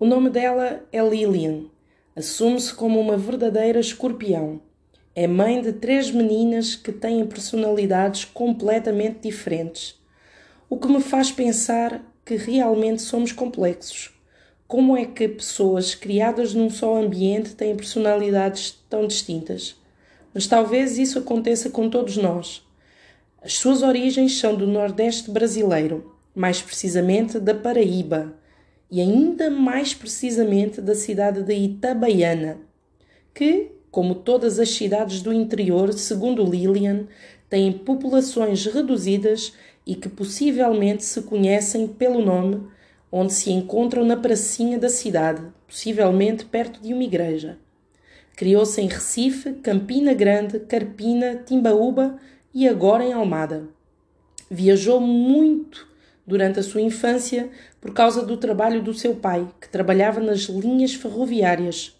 O nome dela é Lillian. Assume-se como uma verdadeira escorpião. É mãe de três meninas que têm personalidades completamente diferentes. O que me faz pensar que realmente somos complexos. Como é que pessoas criadas num só ambiente têm personalidades tão distintas? Mas talvez isso aconteça com todos nós. As suas origens são do Nordeste brasileiro, mais precisamente da Paraíba, e ainda mais precisamente da cidade de Itabaiana, que, como todas as cidades do interior, segundo Lillian, têm populações reduzidas e que possivelmente se conhecem pelo nome, onde se encontram na pracinha da cidade, possivelmente perto de uma igreja. Criou-se em Recife, Campina Grande, Carpina, Timbaúba e agora em Almada. Viajou muito durante a sua infância por causa do trabalho do seu pai, que trabalhava nas linhas ferroviárias.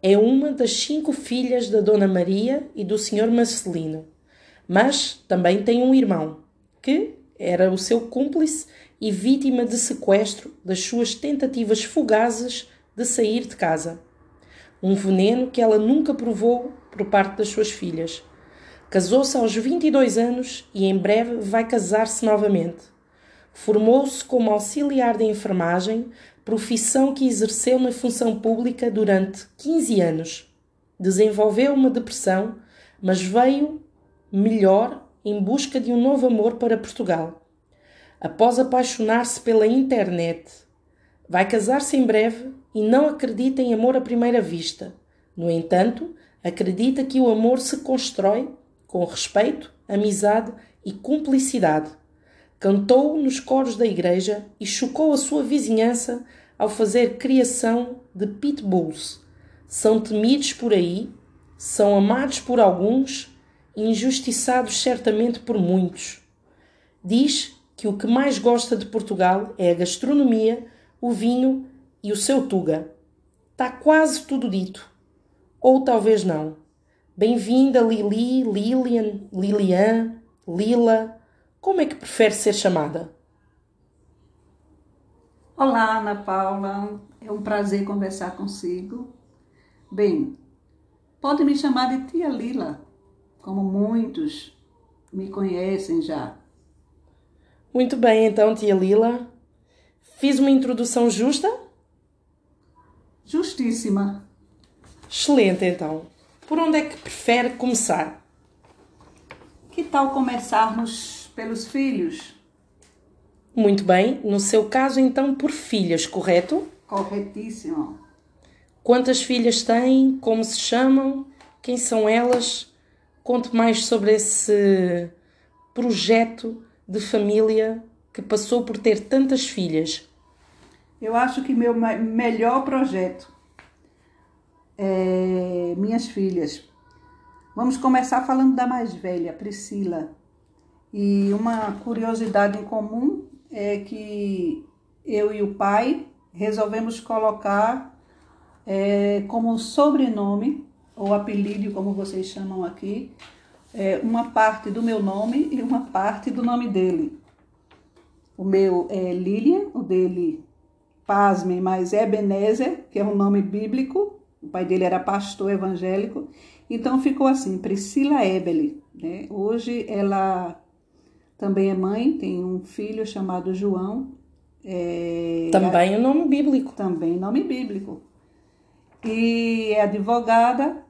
É uma das cinco filhas da Dona Maria e do Sr. Marcelino, mas também tem um irmão, que era o seu cúmplice e vítima de sequestro das suas tentativas fugazes de sair de casa. Um veneno que ela nunca provou por parte das suas filhas. Casou-se aos 22 anos e em breve vai casar-se novamente. Formou-se como auxiliar de enfermagem, profissão que exerceu na função pública durante 15 anos. Desenvolveu uma depressão, mas veio melhor em busca de um novo amor para Portugal. Após apaixonar-se pela internet, vai casar-se em breve e não acredita em amor à primeira vista. No entanto, acredita que o amor se constrói com respeito, amizade e cumplicidade. Cantou nos coros da igreja e chocou a sua vizinhança ao fazer criação de pitbulls. São temidos por aí, são amados por alguns injustiçados certamente por muitos. Diz que o que mais gosta de Portugal é a gastronomia, o vinho e o seu Tuga. Está quase tudo dito. Ou talvez não. Bem-vinda, Lili, Lilian, Lilian, Lila. Como é que prefere ser chamada? Olá, Ana Paula. É um prazer conversar consigo. Bem, pode me chamar de Tia Lila como muitos me conhecem já. Muito bem, então, tia Lila. Fiz uma introdução justa? Justíssima. Excelente, então. Por onde é que prefere começar? Que tal começarmos pelos filhos? Muito bem. No seu caso, então, por filhas, correto? Corretíssimo. Quantas filhas têm? Como se chamam? Quem são elas? Conte mais sobre esse projeto de família que passou por ter tantas filhas. Eu acho que meu melhor projeto é minhas filhas. Vamos começar falando da mais velha, Priscila. E uma curiosidade em comum é que eu e o pai resolvemos colocar é, como sobrenome ou apelido, como vocês chamam aqui, é uma parte do meu nome e uma parte do nome dele. O meu é Lilian, o dele, pasmem, mas é Ebenezer, que é um nome bíblico. O pai dele era pastor evangélico. Então ficou assim, Priscila Ebele. Né? Hoje ela também é mãe, tem um filho chamado João. É, também o nome bíblico. Também nome bíblico. E é advogada,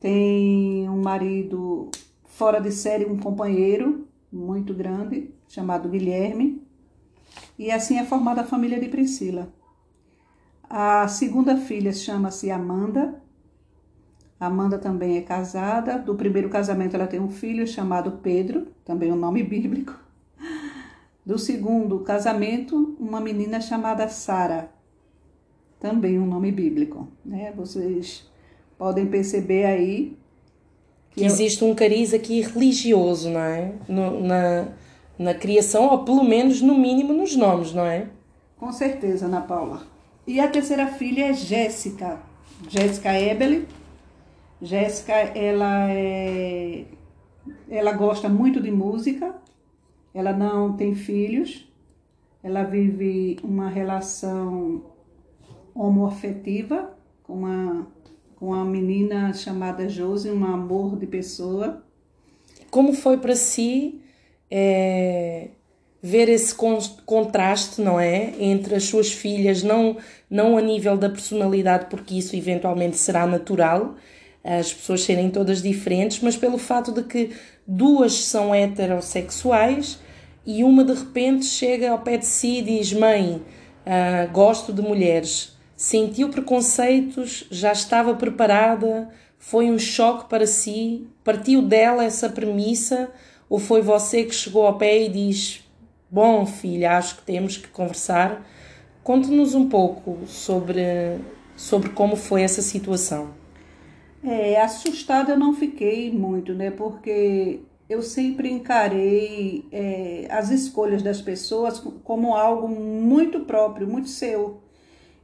tem um marido fora de série, um companheiro muito grande, chamado Guilherme. E assim é formada a família de Priscila. A segunda filha chama-se Amanda. Amanda também é casada. Do primeiro casamento ela tem um filho chamado Pedro, também um nome bíblico. Do segundo casamento, uma menina chamada Sara, também um nome bíblico. Né? Vocês podem perceber aí que, existe um cariz aqui religioso, não é? No, na, na criação, ou pelo menos no mínimo nos nomes, não é? Com certeza, Ana Paula. E a terceira filha é Jéssica, Jéssica Ebele. Jéssica, ela é ela gosta muito de música. Ela não tem filhos. Ela vive uma relação homoafetiva com uma, com uma menina chamada Josi, um amor de pessoa. Como foi para si é, ver esse con contraste, não é? Entre as suas filhas, não, não a nível da personalidade, porque isso eventualmente será natural, as pessoas serem todas diferentes, mas pelo fato de que duas são heterossexuais e uma de repente chega ao pé de si e diz: Mãe, uh, gosto de mulheres. Sentiu preconceitos, já estava preparada, foi um choque para si, partiu dela essa premissa, ou foi você que chegou ao pé e diz: Bom, filha, acho que temos que conversar. Conte-nos um pouco sobre, sobre como foi essa situação. É, assustada eu não fiquei muito, né? Porque eu sempre encarei é, as escolhas das pessoas como algo muito próprio, muito seu.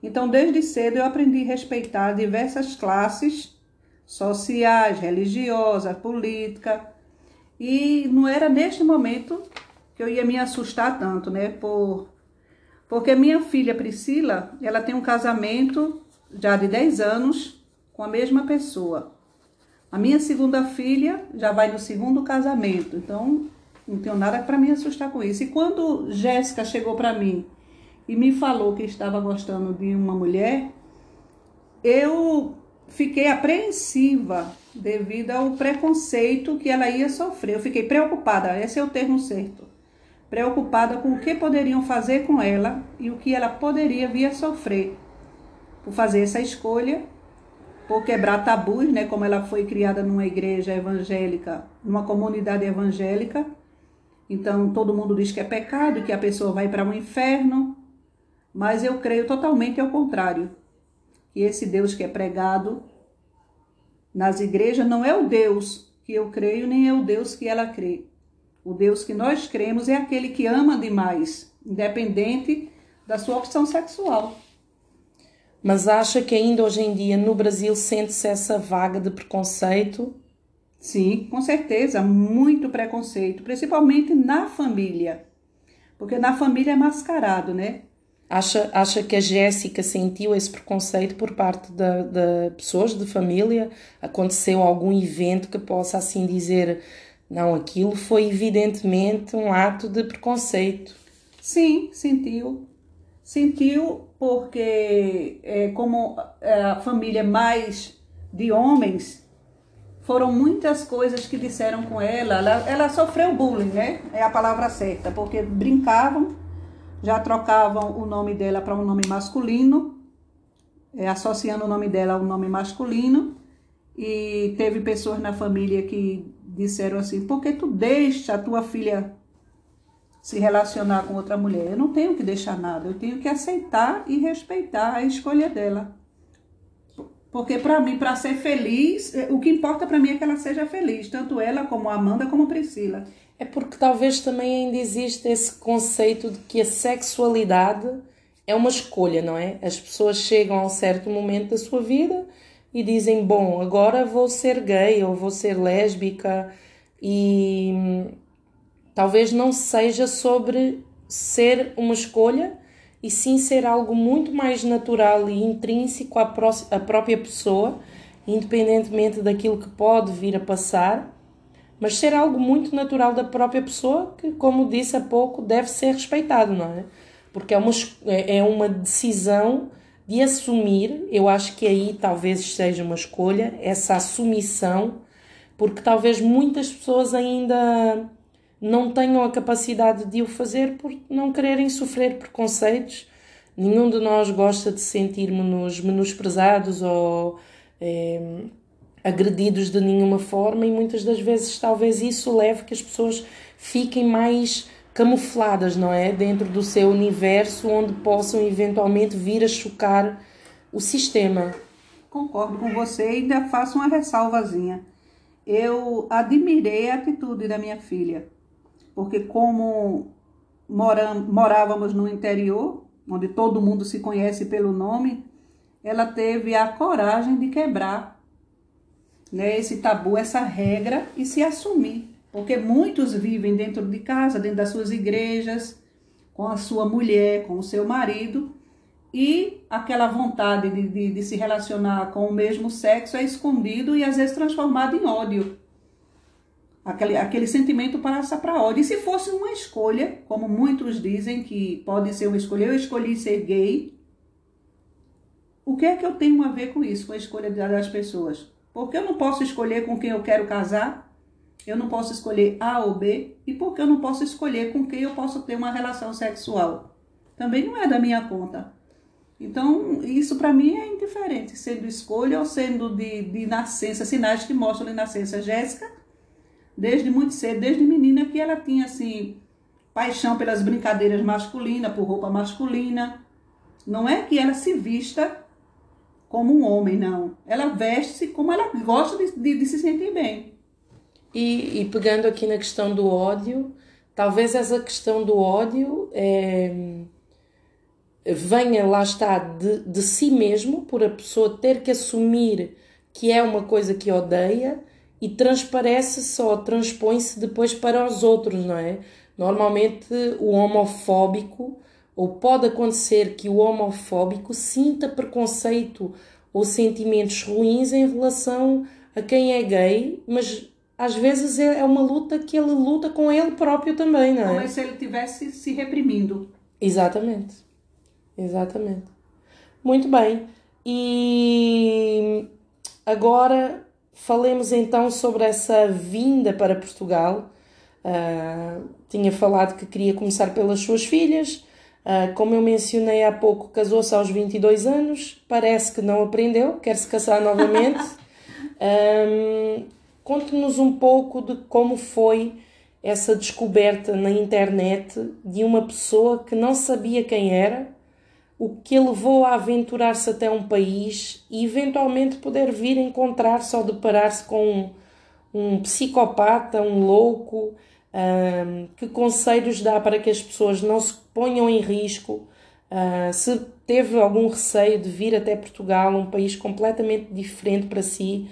Então, desde cedo eu aprendi a respeitar diversas classes sociais, religiosas, política. E não era neste momento que eu ia me assustar tanto, né? Por, porque minha filha Priscila, ela tem um casamento já de 10 anos com a mesma pessoa. A minha segunda filha já vai no segundo casamento, então não tenho nada para me assustar com isso. E quando Jéssica chegou para mim e me falou que estava gostando de uma mulher, eu fiquei apreensiva devido ao preconceito que ela ia sofrer. Eu fiquei preocupada, esse é o termo certo. Preocupada com o que poderiam fazer com ela e o que ela poderia vir a sofrer por fazer essa escolha por quebrar tabus, né? Como ela foi criada numa igreja evangélica, numa comunidade evangélica. Então todo mundo diz que é pecado, que a pessoa vai para um inferno. Mas eu creio totalmente ao contrário. Que esse Deus que é pregado nas igrejas não é o Deus que eu creio, nem é o Deus que ela crê. O Deus que nós cremos é aquele que ama demais, independente da sua opção sexual. Mas acha que ainda hoje em dia no Brasil sente-se essa vaga de preconceito? Sim, com certeza, muito preconceito, principalmente na família. Porque na família é mascarado, né? Acha, acha que a Jéssica sentiu esse preconceito por parte de, de pessoas de família? Aconteceu algum evento que possa assim dizer, não, aquilo foi evidentemente um ato de preconceito? Sim, sentiu. Sentiu porque, é, como é, a família mais de homens, foram muitas coisas que disseram com ela. Ela, ela sofreu bullying, né? É a palavra certa, porque brincavam, já trocavam o nome dela para um nome masculino, é, associando o nome dela ao nome masculino. E teve pessoas na família que disseram assim: por que tu deixa a tua filha se relacionar com outra mulher. Eu não tenho que deixar nada, eu tenho que aceitar e respeitar a escolha dela. Porque para mim, para ser feliz, é, o que importa para mim é que ela seja feliz, tanto ela como a Amanda como a Priscila. É porque talvez também ainda existe esse conceito de que a sexualidade é uma escolha, não é? As pessoas chegam a um certo momento da sua vida e dizem: Bom, agora vou ser gay ou vou ser lésbica, e Talvez não seja sobre ser uma escolha e sim ser algo muito mais natural e intrínseco à, à própria pessoa, independentemente daquilo que pode vir a passar, mas ser algo muito natural da própria pessoa que, como disse há pouco, deve ser respeitado, não é? Porque é uma, é, é uma decisão de assumir, eu acho que aí talvez seja uma escolha, essa assumição, porque talvez muitas pessoas ainda não tenham a capacidade de o fazer por não quererem sofrer preconceitos. Nenhum de nós gosta de sentir-nos menosprezados ou é, agredidos de nenhuma forma, e muitas das vezes talvez isso leve que as pessoas fiquem mais camufladas, não é? Dentro do seu universo, onde possam eventualmente vir a chocar o sistema. Concordo com você e ainda faço uma ressalvazinha. Eu admirei a atitude da minha filha porque como morávamos no interior, onde todo mundo se conhece pelo nome, ela teve a coragem de quebrar né, esse tabu, essa regra e se assumir. Porque muitos vivem dentro de casa, dentro das suas igrejas, com a sua mulher, com o seu marido, e aquela vontade de, de, de, se relacionar com o mesmo sexo é escondido e às vezes transformado em ódio. Aquele, aquele sentimento passa para ódio. E se fosse uma escolha, como muitos dizem que pode ser uma escolha, eu escolhi ser gay, o que é que eu tenho a ver com isso, com a escolha das pessoas? Porque eu não posso escolher com quem eu quero casar, eu não posso escolher A ou B, e porque eu não posso escolher com quem eu posso ter uma relação sexual. Também não é da minha conta. Então, isso para mim é indiferente, sendo escolha ou sendo de, de nascença, sinais que mostram de nascença. Jéssica, desde muito cedo, desde menina, que ela tinha assim paixão pelas brincadeiras masculinas, por roupa masculina. Não é que ela se vista como um homem, não. Ela veste-se como ela gosta de, de, de se sentir bem. E, e, pegando aqui na questão do ódio, talvez essa questão do ódio é, venha, lá está, de, de si mesmo, por a pessoa ter que assumir que é uma coisa que odeia e transparece só, transpõe-se depois para os outros, não é? Normalmente o homofóbico ou pode acontecer que o homofóbico sinta preconceito ou sentimentos ruins em relação a quem é gay, mas às vezes é, é uma luta que ele luta com ele próprio também, não é? Como se ele estivesse se reprimindo. Exatamente. Exatamente. Muito bem. E agora falemos então sobre essa vinda para Portugal. Uh, tinha falado que queria começar pelas suas filhas, Uh, como eu mencionei há pouco, casou-se aos 22 anos, parece que não aprendeu, quer se casar novamente. um, Conte-nos um pouco de como foi essa descoberta na internet de uma pessoa que não sabia quem era, o que levou a aventurar-se até um país e eventualmente poder vir encontrar-se ou deparar-se com um, um psicopata, um louco, um, que conselhos dá para que as pessoas não se ponham em risco? Uh, se teve algum receio de vir até Portugal, um país completamente diferente para si,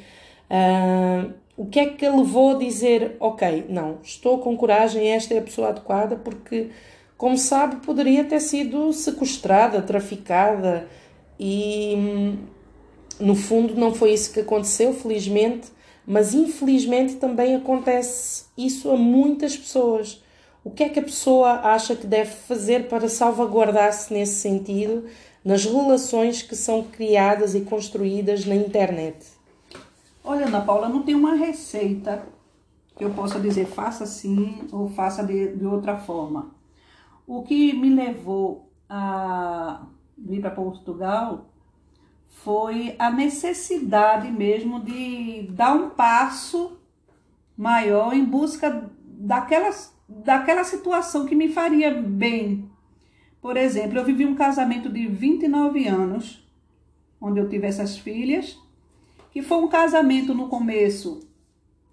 uh, o que é que levou a dizer: Ok, não, estou com coragem, esta é a pessoa adequada, porque, como sabe, poderia ter sido sequestrada, traficada e, hum, no fundo, não foi isso que aconteceu, felizmente mas infelizmente também acontece isso a muitas pessoas. O que é que a pessoa acha que deve fazer para salvaguardar-se nesse sentido nas relações que são criadas e construídas na internet? Olha, Ana Paula, não tem uma receita que eu possa dizer faça assim ou faça de, de outra forma. O que me levou a vir para Portugal foi a necessidade mesmo de dar um passo maior em busca daquela, daquela situação que me faria bem. Por exemplo, eu vivi um casamento de 29 anos, onde eu tive essas filhas, que foi um casamento no começo,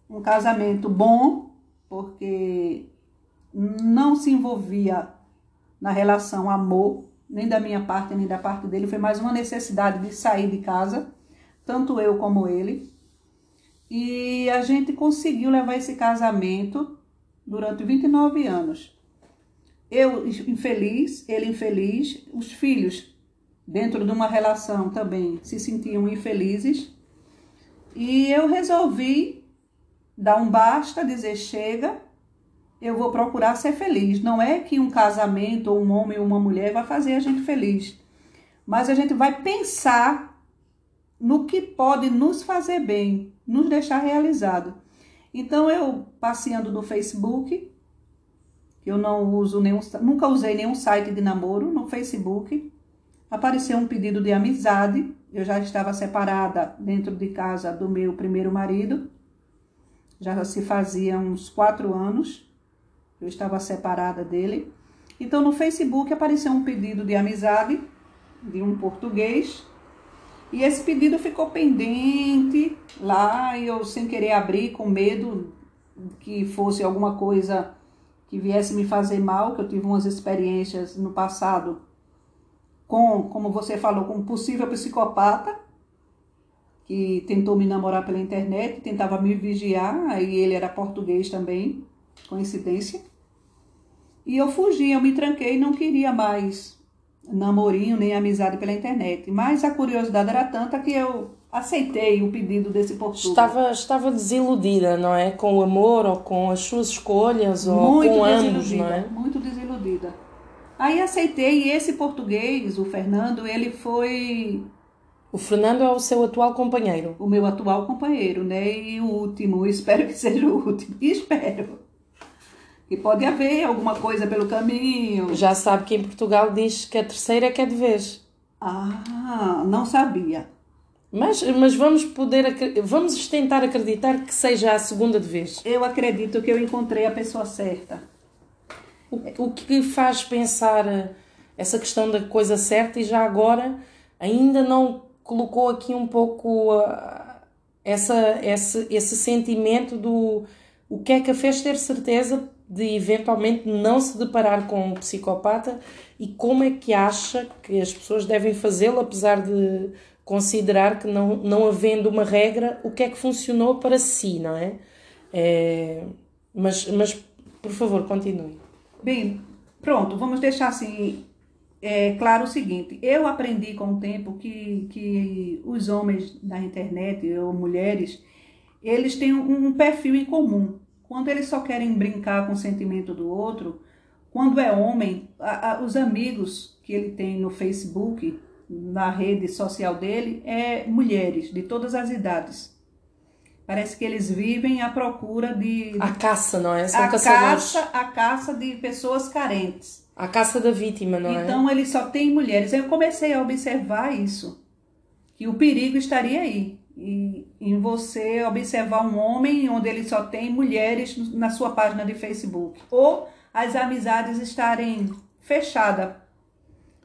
um casamento bom, porque não se envolvia na relação amor, nem da minha parte, nem da parte dele, foi mais uma necessidade de sair de casa, tanto eu como ele. E a gente conseguiu levar esse casamento durante 29 anos. Eu infeliz, ele infeliz, os filhos, dentro de uma relação também, se sentiam infelizes. E eu resolvi dar um basta, dizer chega, eu vou procurar ser feliz. Não é que um casamento, ou um homem ou uma mulher vai fazer a gente feliz. Mas a gente vai pensar no que pode nos fazer bem, nos deixar realizado. Então eu passeando no Facebook, eu não uso nenhum, nunca usei nenhum site de namoro no Facebook. Apareceu um pedido de amizade. Eu já estava separada dentro de casa do meu primeiro marido. Já se fazia uns quatro anos eu estava separada dele. Então no Facebook apareceu um pedido de amizade de um português e esse pedido ficou pendente lá e eu sem querer abrir com medo que fosse alguma coisa que viesse me fazer mal, que eu tive umas experiências no passado com, como você falou, com um possível psicopata que tentou me namorar pela internet, tentava me vigiar, aí ele era português também, coincidência. E eu fugi, eu me tranquei, não queria mais namorinho nem amizade pela internet. Mas a curiosidade era tanta que eu aceitei o pedido desse português. Estava, estava desiludida, não é? Com o amor ou com as suas escolhas ou muito com ambos, não é? Muito desiludida. Aí aceitei e esse português, o Fernando, ele foi o Fernando é o seu atual companheiro. O meu atual companheiro, né? E o último, espero que seja o último. Espero. Que pode haver alguma coisa pelo caminho. Já sabe que em Portugal diz que a terceira é que é de vez. Ah, não sabia. Mas, mas vamos poder vamos tentar acreditar que seja a segunda de vez. Eu acredito que eu encontrei a pessoa certa. O, o que faz pensar essa questão da coisa certa e já agora ainda não colocou aqui um pouco uh, essa, esse, esse sentimento do o que é que a fez ter certeza de eventualmente não se deparar com um psicopata e como é que acha que as pessoas devem fazê-lo, apesar de considerar que não, não havendo uma regra, o que é que funcionou para si, não é? é mas, mas, por favor, continue. Bem, pronto, vamos deixar assim é claro o seguinte: eu aprendi com o tempo que, que os homens da internet ou mulheres eles têm um, um perfil em comum. Quando eles só querem brincar com o sentimento do outro, quando é homem, a, a, os amigos que ele tem no Facebook, na rede social dele, é mulheres de todas as idades. Parece que eles vivem à procura de. A caça, não é? São a caça, a caça de pessoas carentes. A caça da vítima, não então, é? Então ele só tem mulheres. Eu comecei a observar isso, que o perigo estaria aí. E, em você observar um homem onde ele só tem mulheres na sua página de Facebook. Ou as amizades estarem fechadas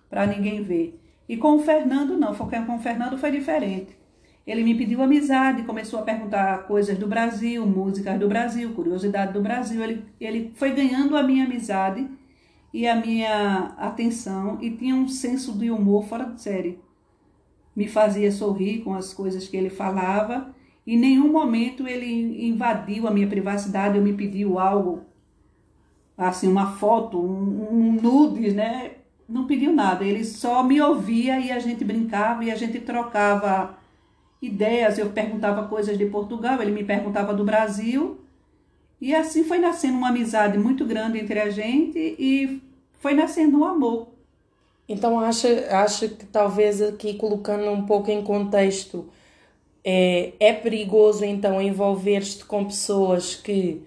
para ninguém ver. E com o Fernando, não. Com o Fernando foi diferente. Ele me pediu amizade, começou a perguntar coisas do Brasil, músicas do Brasil, curiosidade do Brasil. Ele, ele foi ganhando a minha amizade e a minha atenção e tinha um senso de humor fora de série. Me fazia sorrir com as coisas que ele falava. Em nenhum momento ele invadiu a minha privacidade ou me pediu algo, assim, uma foto, um, um nudes, né? Não pediu nada. Ele só me ouvia e a gente brincava e a gente trocava ideias. Eu perguntava coisas de Portugal, ele me perguntava do Brasil. E assim foi nascendo uma amizade muito grande entre a gente e foi nascendo um amor. Então acha, acha que talvez aqui colocando um pouco em contexto é, é perigoso então envolver-te com pessoas que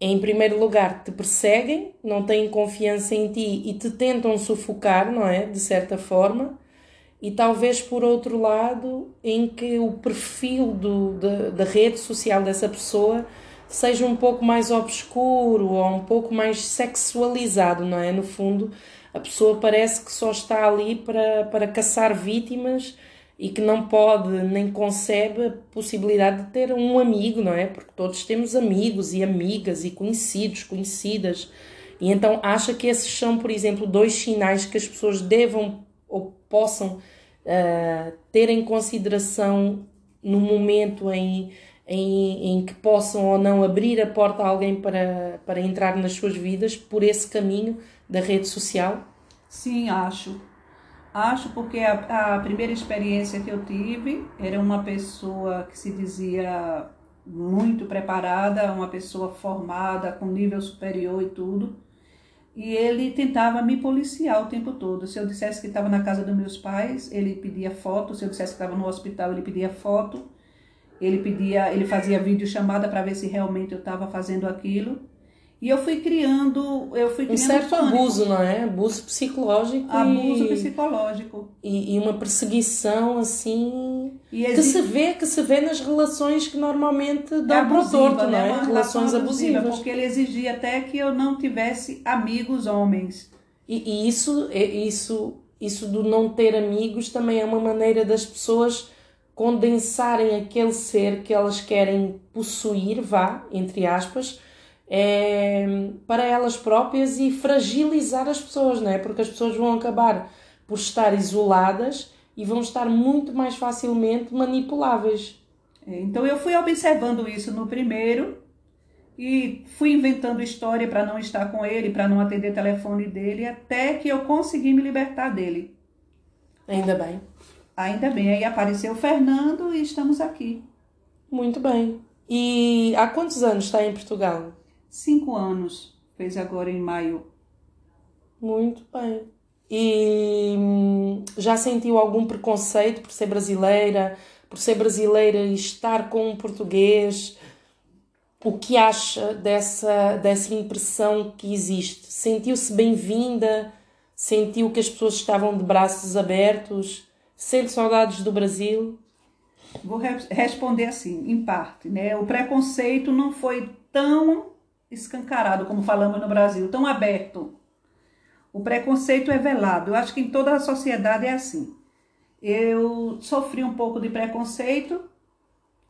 em primeiro lugar te perseguem, não têm confiança em ti e te tentam sufocar, não é? De certa forma. E talvez por outro lado, em que o perfil do, da, rede social dessa pessoa seja um pouco mais obscuro ou um pouco mais sexualizado, não é? No fundo, a pessoa parece que só está ali para, para caçar vítimas e que não pode nem concebe a possibilidade de ter um amigo, não é? Porque todos temos amigos e amigas e conhecidos, conhecidas. E então acha que esses são, por exemplo, dois sinais que as pessoas devam ou possam uh, ter em consideração no momento em em, em que possam ou não abrir a porta a alguém para, para entrar nas suas vidas por esse caminho da rede social? Sim, acho. Acho porque a, a primeira experiência que eu tive era uma pessoa que se dizia muito preparada, uma pessoa formada, com nível superior e tudo. E ele tentava me policiar o tempo todo. Se eu dissesse que estava na casa dos meus pais, ele pedia foto. Se eu dissesse que estava no hospital, ele pedia foto. Ele pedia, ele fazia vídeo chamada para ver se realmente eu estava fazendo aquilo. E eu fui criando, eu fui criando um certo pânico. abuso, não é? Abuso psicológico. Abuso e, psicológico. E, e, uma perseguição assim existe... que se vê que se vê nas relações que normalmente dão é abusiva, torto, né? não é? Relações abusiva, abusivas. Porque ele exigia até que eu não tivesse amigos homens. E, e isso, isso, isso do não ter amigos também é uma maneira das pessoas condensarem aquele ser que elas querem possuir, vá, entre aspas, é, para elas próprias e fragilizar as pessoas, não é? Porque as pessoas vão acabar por estar isoladas e vão estar muito mais facilmente manipuláveis. É, então eu fui observando isso no primeiro e fui inventando história para não estar com ele, para não atender o telefone dele, até que eu consegui me libertar dele. Ainda bem. Ainda bem. Aí apareceu o Fernando e estamos aqui. Muito bem. E há quantos anos está em Portugal? Cinco anos. Fez agora em maio. Muito bem. E hum, já sentiu algum preconceito por ser brasileira, por ser brasileira e estar com um português? O que acha dessa, dessa impressão que existe? Sentiu-se bem-vinda? Sentiu que as pessoas estavam de braços abertos? Sente saudades do Brasil? Vou re responder assim, em parte, né? O preconceito não foi tão escancarado como falamos no Brasil, tão aberto. O preconceito é velado. Eu acho que em toda a sociedade é assim. Eu sofri um pouco de preconceito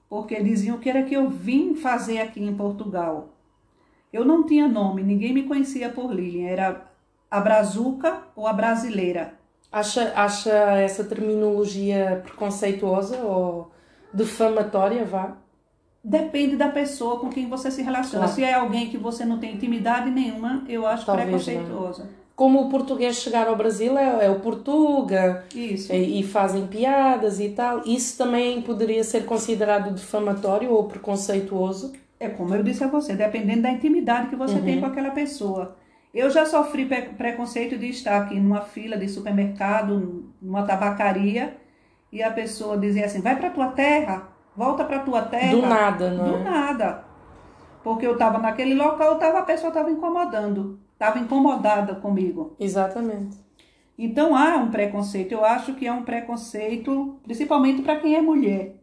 porque diziam que era que eu vim fazer aqui em Portugal. Eu não tinha nome, ninguém me conhecia por Lilian, era a brazuca ou a brasileira. Acha, acha essa terminologia preconceituosa ou defamatória, vá? Depende da pessoa com quem você se relaciona. Claro. Se é alguém que você não tem intimidade nenhuma, eu acho Talvez preconceituosa. Não. Como o português chegar ao Brasil é, é o Portuga Isso. E, e, fazem piadas e tal. Isso também poderia ser considerado defamatório ou preconceituoso? É como eu disse a você, dependendo da intimidade que você uhum. tem com aquela pessoa. Eu já sofri preconceito de estar aqui numa fila de supermercado, numa tabacaria, e a pessoa dizia assim: vai para tua terra, volta para tua terra. Do nada, não Do é? nada. Porque eu estava naquele local, tava, a pessoa estava incomodando, estava incomodada comigo. Exatamente. Então há um preconceito. Eu acho que é um preconceito, principalmente para quem é mulher,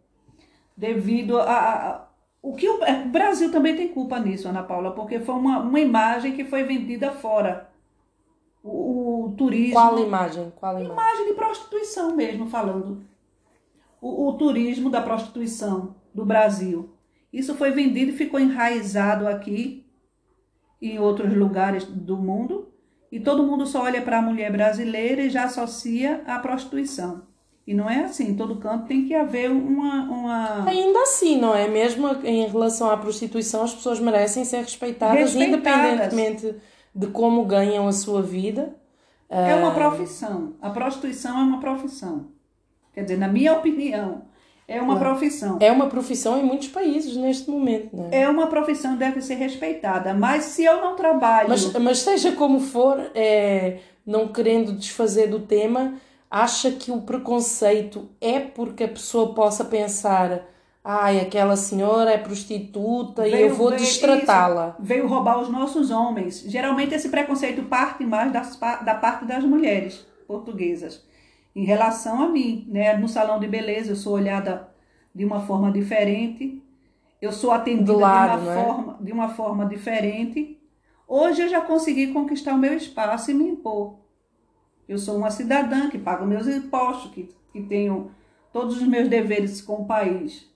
devido a, a o que o, é, o, Brasil também tem culpa nisso, Ana Paula, porque foi uma, uma imagem que foi vendida fora. O, o turismo. Qual imagem? Qual imagem? Imagem de prostituição mesmo, falando o, o turismo da prostituição do Brasil. Isso foi vendido e ficou enraizado aqui em outros lugares do mundo. E todo mundo só olha para a mulher brasileira e já associa à prostituição. E não é assim, em todo canto tem que haver uma, uma. Ainda assim, não é? Mesmo em relação à prostituição, as pessoas merecem ser respeitadas, respeitadas. independentemente de como ganham a sua vida. É uma ah, profissão. A prostituição é uma profissão. Quer dizer, na minha opinião, é uma claro. profissão. É uma profissão em muitos países neste momento, não é? É uma profissão deve ser respeitada. Mas se eu não trabalho. Mas, mas seja como for, é, não querendo desfazer do tema, acha que o preconceito é porque a pessoa possa pensar. Ai, aquela senhora é prostituta veio, e eu vou destratá-la. Veio roubar os nossos homens. Geralmente esse preconceito parte mais das, da parte das mulheres portuguesas em relação a mim, né? No salão de beleza eu sou olhada de uma forma diferente, eu sou atendida lado, de, uma forma, é? de uma forma diferente. Hoje eu já consegui conquistar o meu espaço e me impor. Eu sou uma cidadã que paga meus impostos, que, que tenho todos os meus deveres com o país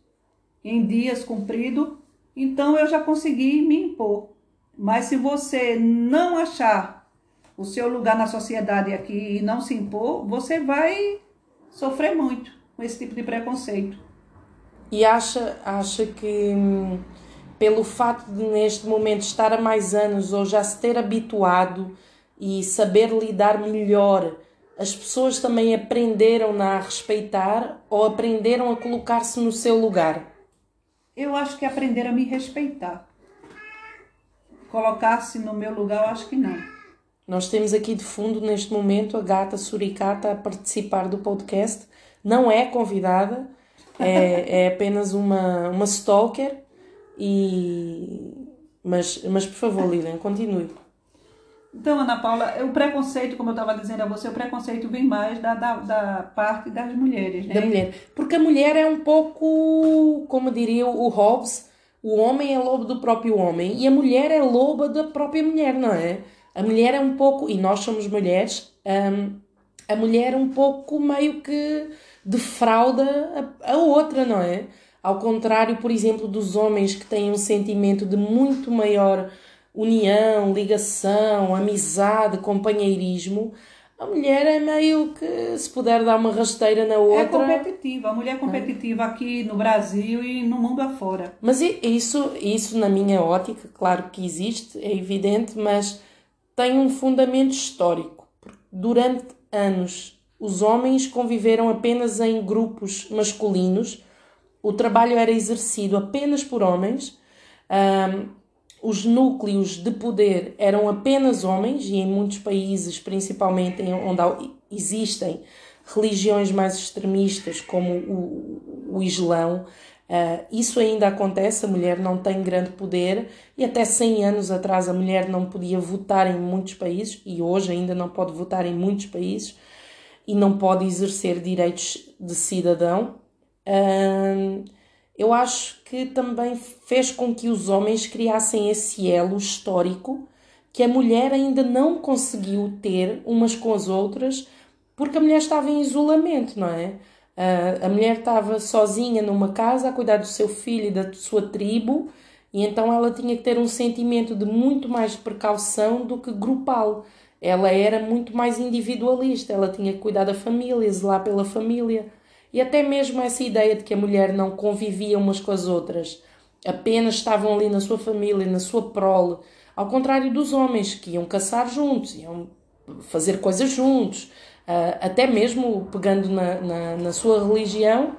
em dias cumprido, então eu já consegui me impor. Mas se você não achar o seu lugar na sociedade aqui e não se impor, você vai sofrer muito com esse tipo de preconceito. E acha, acha que hum, pelo fato de neste momento estar há mais anos ou já se ter habituado e saber lidar melhor, as pessoas também aprenderam a respeitar ou aprenderam a colocar-se no seu lugar? Eu acho que aprenderam a me respeitar. Colocar-se no meu lugar, eu acho que não. Nós temos aqui de fundo, neste momento, a gata Suricata a participar do podcast. Não é convidada, é, é apenas uma, uma stalker. E... Mas, mas, por favor, Lilian, continue. Então, Ana Paula, o preconceito, como eu estava dizendo a você, o preconceito vem mais da, da, da, parte das mulheres, né? Da mulher. Porque a mulher é um pouco, como diria o Hobbes, o homem é lobo do próprio homem e a mulher é loba da própria mulher, não é? A mulher é um pouco, e nós somos mulheres, um, a mulher é um pouco meio que defrauda a, a outra, não é? Ao contrário, por exemplo, dos homens que têm um sentimento de muito maior união, ligação, amizade, companheirismo, a mulher é meio que se puder dar uma rasteira na outra. É competitiva, a mulher é competitiva é. aqui no Brasil e no mundo afora. Mas isso, isso, na minha ótica, claro que existe, é evidente, mas tem um fundamento histórico. Durante anos, os homens conviveram apenas em grupos masculinos, o trabalho era exercido apenas por homens. Um, os núcleos de poder eram apenas homens, e em muitos países, principalmente onde existem religiões mais extremistas, como o, o Islão, uh, isso ainda acontece. A mulher não tem grande poder, e até 100 anos atrás a mulher não podia votar em muitos países, e hoje ainda não pode votar em muitos países, e não pode exercer direitos de cidadão. Uh, eu acho que também fez com que os homens criassem esse elo histórico que a mulher ainda não conseguiu ter umas com as outras porque a mulher estava em isolamento, não é? a mulher estava sozinha numa casa a cuidar do seu filho e da sua tribo e então ela tinha que ter um sentimento de muito mais precaução do que grupal. Ela era muito mais individualista, ela tinha que cuidar da família, zelar pela família. E até mesmo essa ideia de que a mulher não convivia umas com as outras, apenas estavam ali na sua família, na sua prole, ao contrário dos homens que iam caçar juntos, iam fazer coisas juntos, uh, até mesmo pegando na, na, na, sua religião,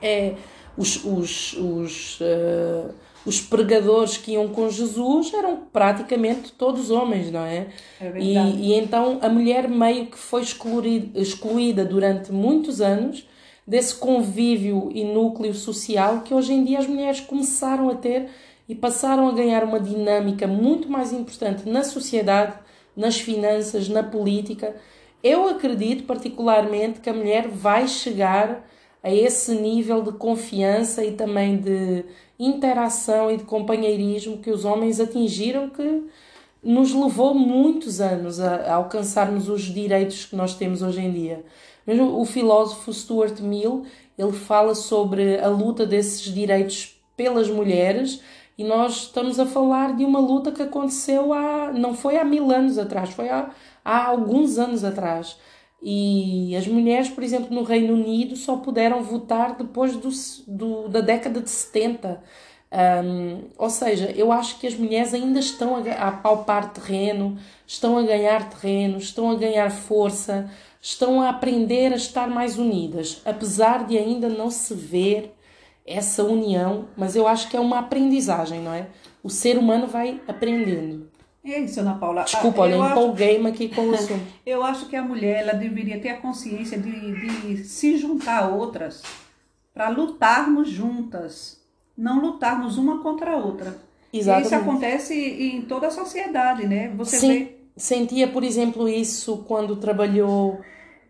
é, os, os, os, uh, os pregadores que iam com Jesus eram praticamente todos homens, não é? é e, e então a mulher meio que foi excluída, excluída durante muitos anos desse convívio e núcleo social que hoje em dia as mulheres começaram a ter e passaram a ganhar uma dinâmica muito mais importante na sociedade, nas finanças, na política. Eu acredito particularmente que a mulher vai chegar a esse nível de confiança e também de interação e de companheirismo que os homens atingiram que nos levou muitos anos a, alcançarmos os direitos que nós temos hoje em dia. O filósofo Stuart Mill, ele fala sobre a luta desses direitos pelas mulheres e nós estamos a falar de uma luta que aconteceu há, não foi há mil anos atrás, foi há, há alguns anos atrás. E as mulheres, por exemplo, no Reino Unido só puderam votar depois do, do da década de 70. Um, ou seja, eu acho que as mulheres ainda estão a, a palpar terreno, estão a ganhar terreno, estão a ganhar força estão a aprender a estar mais unidas, apesar de ainda não se ver essa união, mas eu acho que é uma aprendizagem, não é? O ser humano vai aprendendo. É isso, Ana Paula. Desculpa, olha, empolguei-me aqui com o assunto. Eu acho que a mulher ela deveria ter a consciência de, de se juntar a outras para lutarmos juntas, não lutarmos uma contra a outra. Exatamente. isso acontece em toda a sociedade, né? Você Sim. vê sentia, por exemplo, isso quando trabalhou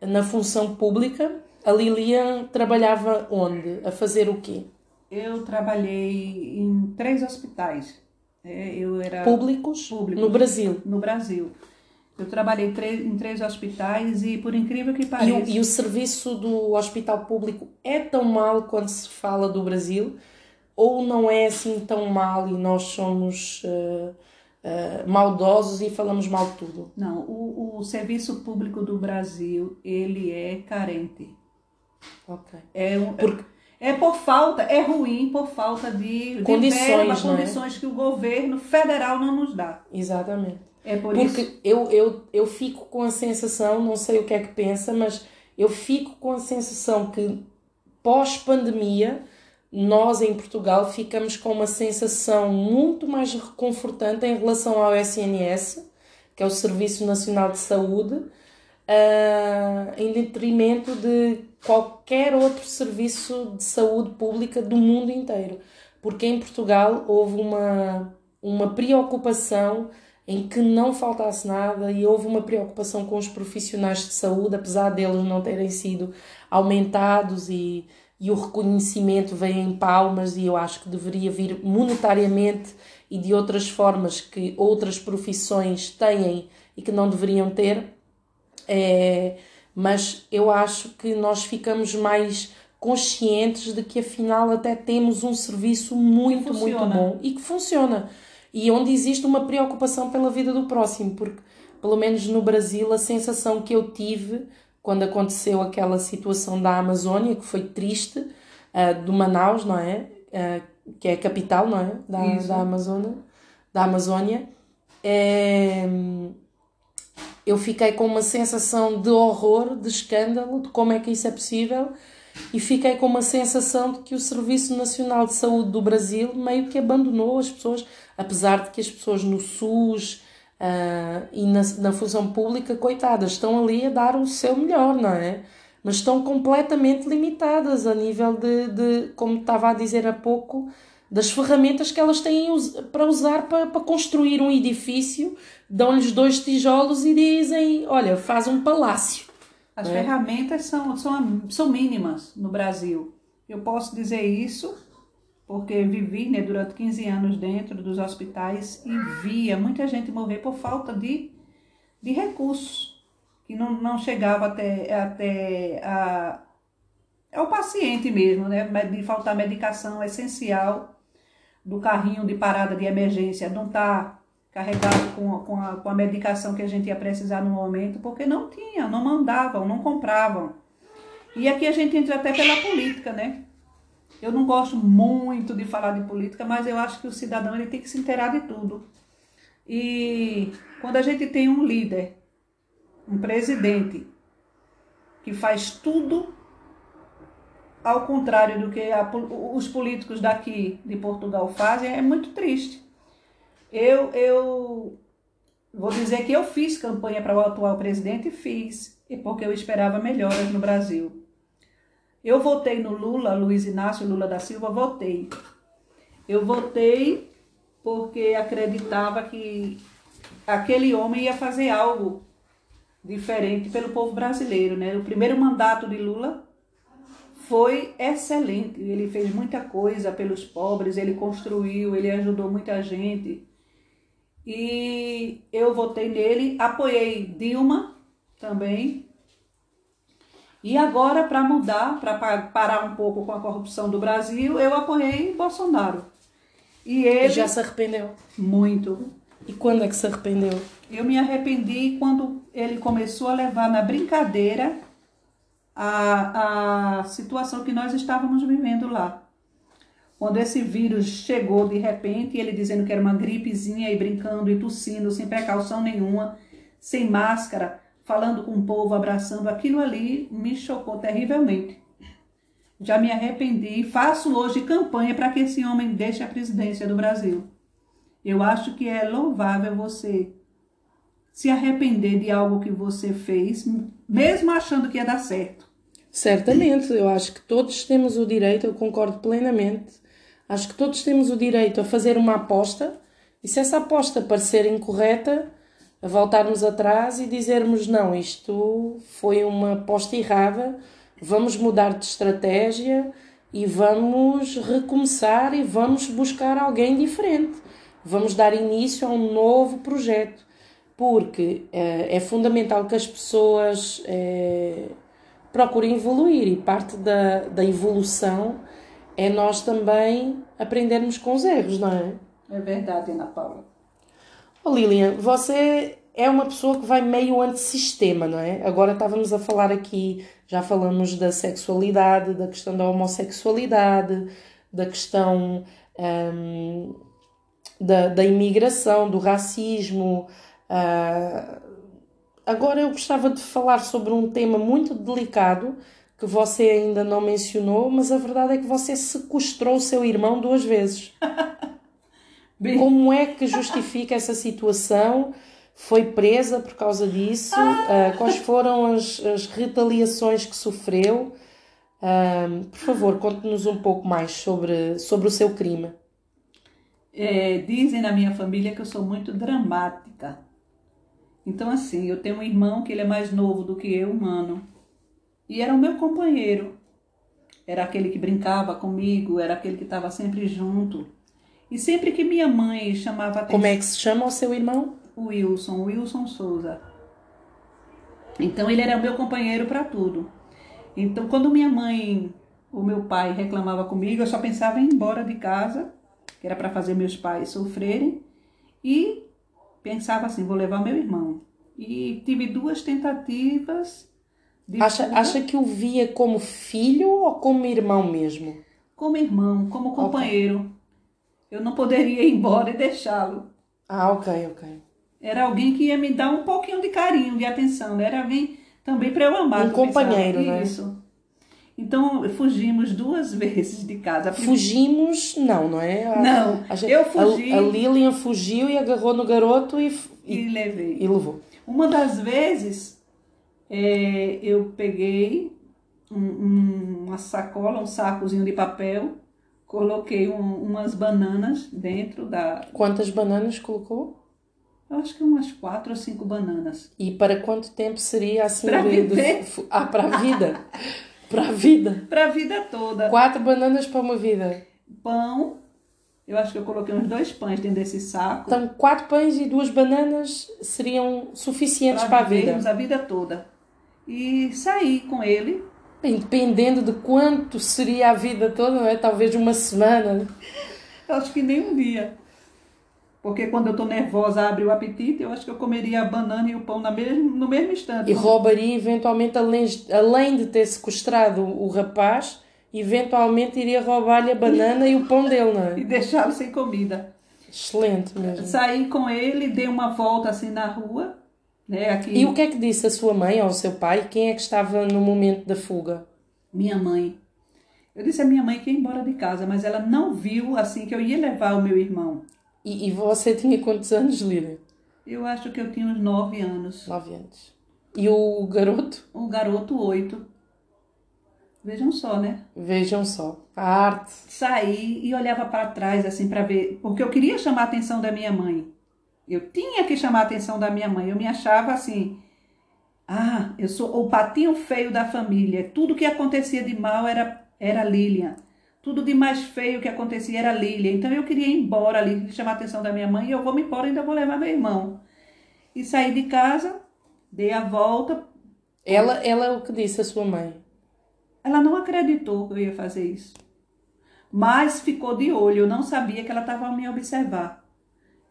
na função pública. A Lilian trabalhava onde? A fazer o quê? Eu trabalhei em três hospitais. É, eu era públicos, públicos no Brasil. No Brasil. Eu trabalhei em três hospitais e, por incrível que pareça. E o, e o, serviço do hospital público é tão mal quando se fala do Brasil? Ou não é assim tão mal e nós somos. Uh, uh, maldosos e falamos mal de tudo. Não, o, o serviço público do Brasil, ele é carente. Ok. É, um, Porque... é por falta, é ruim por falta de condições, de verba, condições é? que o governo federal não nos dá. Exatamente. É por Porque isso. eu, eu, eu fico com a sensação, não sei o que é que pensa, mas eu fico com a sensação que pós-pandemia nós em Portugal ficamos com uma sensação muito mais reconfortante em relação ao SNS, que é o Serviço Nacional de Saúde, uh, em detrimento de qualquer outro serviço de saúde pública do mundo inteiro. Porque em Portugal houve uma, uma preocupação em que não faltasse nada e houve uma preocupação com os profissionais de saúde, apesar deles não terem sido aumentados e e o reconhecimento vem em palmas e eu acho que deveria vir monetariamente e de outras formas que outras profissões têm e que não deveriam ter. É, mas eu acho que nós ficamos mais conscientes de que afinal até temos um serviço muito, muito bom e que funciona. E onde existe uma preocupação pela vida do próximo, porque pelo menos no Brasil, a sensação que eu tive quando aconteceu aquela situação da Amazônia, que foi triste, uh, do Manaus, não é? Uh, que é a capital, não é? Da, da, Amazônia, da Amazônia. É, eu fiquei com uma sensação de horror, de escândalo, de como é que isso é possível, e fiquei com uma sensação de que o Serviço Nacional de Saúde do Brasil meio que abandonou as pessoas, apesar de que as pessoas no SUS uh, e na, na função pública, coitadas, estão ali a dar o seu melhor, não é? Mas estão completamente limitadas a nível de, de como estava a dizer há pouco, das ferramentas que elas têm para usar para, para construir um edifício, dão-lhes dois tijolos e dizem: Olha, faz um palácio. As é? ferramentas são, são, são mínimas no Brasil. Eu posso dizer isso porque vivi né, durante 15 anos dentro dos hospitais e via muita gente morrer por falta de, de recursos, que não, não chegava até, até a, ao paciente mesmo, né, de faltar medicação essencial do carrinho de parada de emergência, não estar tá carregado com, com, a, com a medicação que a gente ia precisar no momento, porque não tinha, não mandavam, não compravam. E aqui a gente entra até pela política, né? Eu não gosto muito de falar de política, mas eu acho que o cidadão ele tem que se inteirar de tudo. E quando a gente tem um líder, um presidente, que faz tudo ao contrário do que a, os políticos daqui de Portugal fazem, é muito triste. Eu, eu vou dizer que eu fiz campanha para o atual presidente e fiz, porque eu esperava melhoras no Brasil. Eu votei no Lula, Luiz Inácio Lula da Silva, votei. Eu votei porque acreditava que aquele homem ia fazer algo diferente pelo povo brasileiro, né? O primeiro mandato de Lula foi excelente. Ele fez muita coisa pelos pobres, ele construiu, ele ajudou muita gente. E eu votei nele, apoiei Dilma também, e agora, para mudar, para parar um pouco com a corrupção do Brasil, eu apoiei Bolsonaro. E ele. Já se arrependeu? Muito. E quando é que se arrependeu? Eu me arrependi quando ele começou a levar na brincadeira a, a situação que nós estávamos vivendo lá. Quando esse vírus chegou de repente, ele dizendo que era uma gripezinha e brincando e tossindo sem precaução nenhuma, sem máscara falando com o povo, abraçando, aquilo ali me chocou terrivelmente. Já me arrependi e faço hoje campanha para que esse homem deixe a presidência do Brasil. Eu acho que é louvável você se arrepender de algo que você fez, mesmo achando que ia dar certo. Certamente, eu acho que todos temos o direito, eu concordo plenamente, acho que todos temos o direito a fazer uma aposta e se essa aposta parecer incorreta, a voltarmos atrás e dizermos: não, isto foi uma aposta errada, vamos mudar de estratégia e vamos recomeçar e vamos buscar alguém diferente. Vamos dar início a um novo projeto, porque é, é fundamental que as pessoas é, procurem evoluir e parte da, da evolução é nós também aprendermos com os erros, não é? É verdade, Ana Paula. Lilian, você é uma pessoa que vai meio antissistema, não é? Agora estávamos a falar aqui, já falamos da sexualidade, da questão da homossexualidade, da questão um, da, da imigração, do racismo. Uh, agora eu gostava de falar sobre um tema muito delicado que você ainda não mencionou, mas a verdade é que você sequestrou o seu irmão duas vezes. Como é que justifica essa situação? Foi presa por causa disso? Uh, quais foram as, as, retaliações que sofreu? Uh, por favor, conte-nos um pouco mais sobre, sobre o seu crime. É, dizem na minha família que eu sou muito dramática. Então, assim, eu tenho um irmão que ele é mais novo do que eu, humano. E era o meu companheiro. Era aquele que brincava comigo, era aquele que estava sempre junto. E sempre que minha mãe chamava atenção... Como é que se chama o seu irmão? Wilson, Wilson Souza. Então ele era meu companheiro para tudo. Então quando minha mãe, o meu pai reclamava comigo, eu só pensava em ir embora de casa, que era para fazer meus pais sofrerem, e pensava assim, vou levar meu irmão. e tive duas tentativas de Acha, fuga acha que o via como filho ou como irmão mesmo? como irmão, como companheiro. Eu não poderia ir embora e deixá-lo. Ah, ok, ok. Era alguém que ia me dar um pouquinho de carinho, de atenção. né? Era alguém também para eu amar. Um eu pensava. companheiro, né? Isso. Então, fugimos duas vezes de casa. Primeira- Fugimos, não, não é? A- Não, a eu fugi. A, a Lilian fugiu e agarrou no garoto e, E e, levei. e levou. Uma das vezes, é, eu peguei um- um- uma sacola, um sacozinho de papel, coloquei um- umas bananas dentro da. Quantas bananas colocou? Eu acho que umas quatro ou cinco bananas. E para quanto tempo seria assim? De- viver. fu- ah, para a vida. para a vida. Para a vida toda. Quatro bananas para uma vida. Pão, eu acho que eu coloquei uns dois pães dentro desse saco. Então, quatro pães e duas bananas seriam suficientes para a vida. a vida toda. E saí com ele. Dependendo de quanto seria a vida toda, não é? Talvez uma semana. Eu acho que nem um dia. Porque quando eu tô nervosa, abre o apetite, eu acho que eu comeria a banana e o pão na mesmo, no mesmo instante. E roubaria, eventualmente, além, além de ter sequestrado o rapaz, eventualmente iria roubar-lhe a banana e o pão dele, não E é? deixá-lo sem comida. Excelente mesmo. Saí com ele, dei uma volta assim na rua, né? Aqui, E o que é que disse a sua mãe ou o seu pai? Quem é que estava no momento da fuga? minha mãe. Eu disse à minha mãe que ia embora de casa, mas ela não viu assim que eu ia levar o meu irmão. E, e você tinha quantos anos, Lídia? Eu acho que eu tinha uns nove anos. Nove anos. E o garoto? O garoto, oito. Vejam só, né? Vejam só. A arte. Saí e olhava para trás assim para ver, porque eu queria chamar a atenção da minha mãe. Eu tinha que chamar a atenção da minha mãe. Eu me achava assim, ah, eu sou o patinho feio da família. Tudo que acontecia de mal era era Lilian. Tudo de mais feio que acontecia era Lilian. Então eu queria ir embora ali, chamar a atenção da minha mãe, e eu vou me embora ainda vou levar meu irmão. E saí de casa, dei a volta. Ela, ela é o que disse a sua mãe. Ela não acreditou que eu ia fazer isso. Mas ficou de olho, eu não sabia que ela estava a me observar.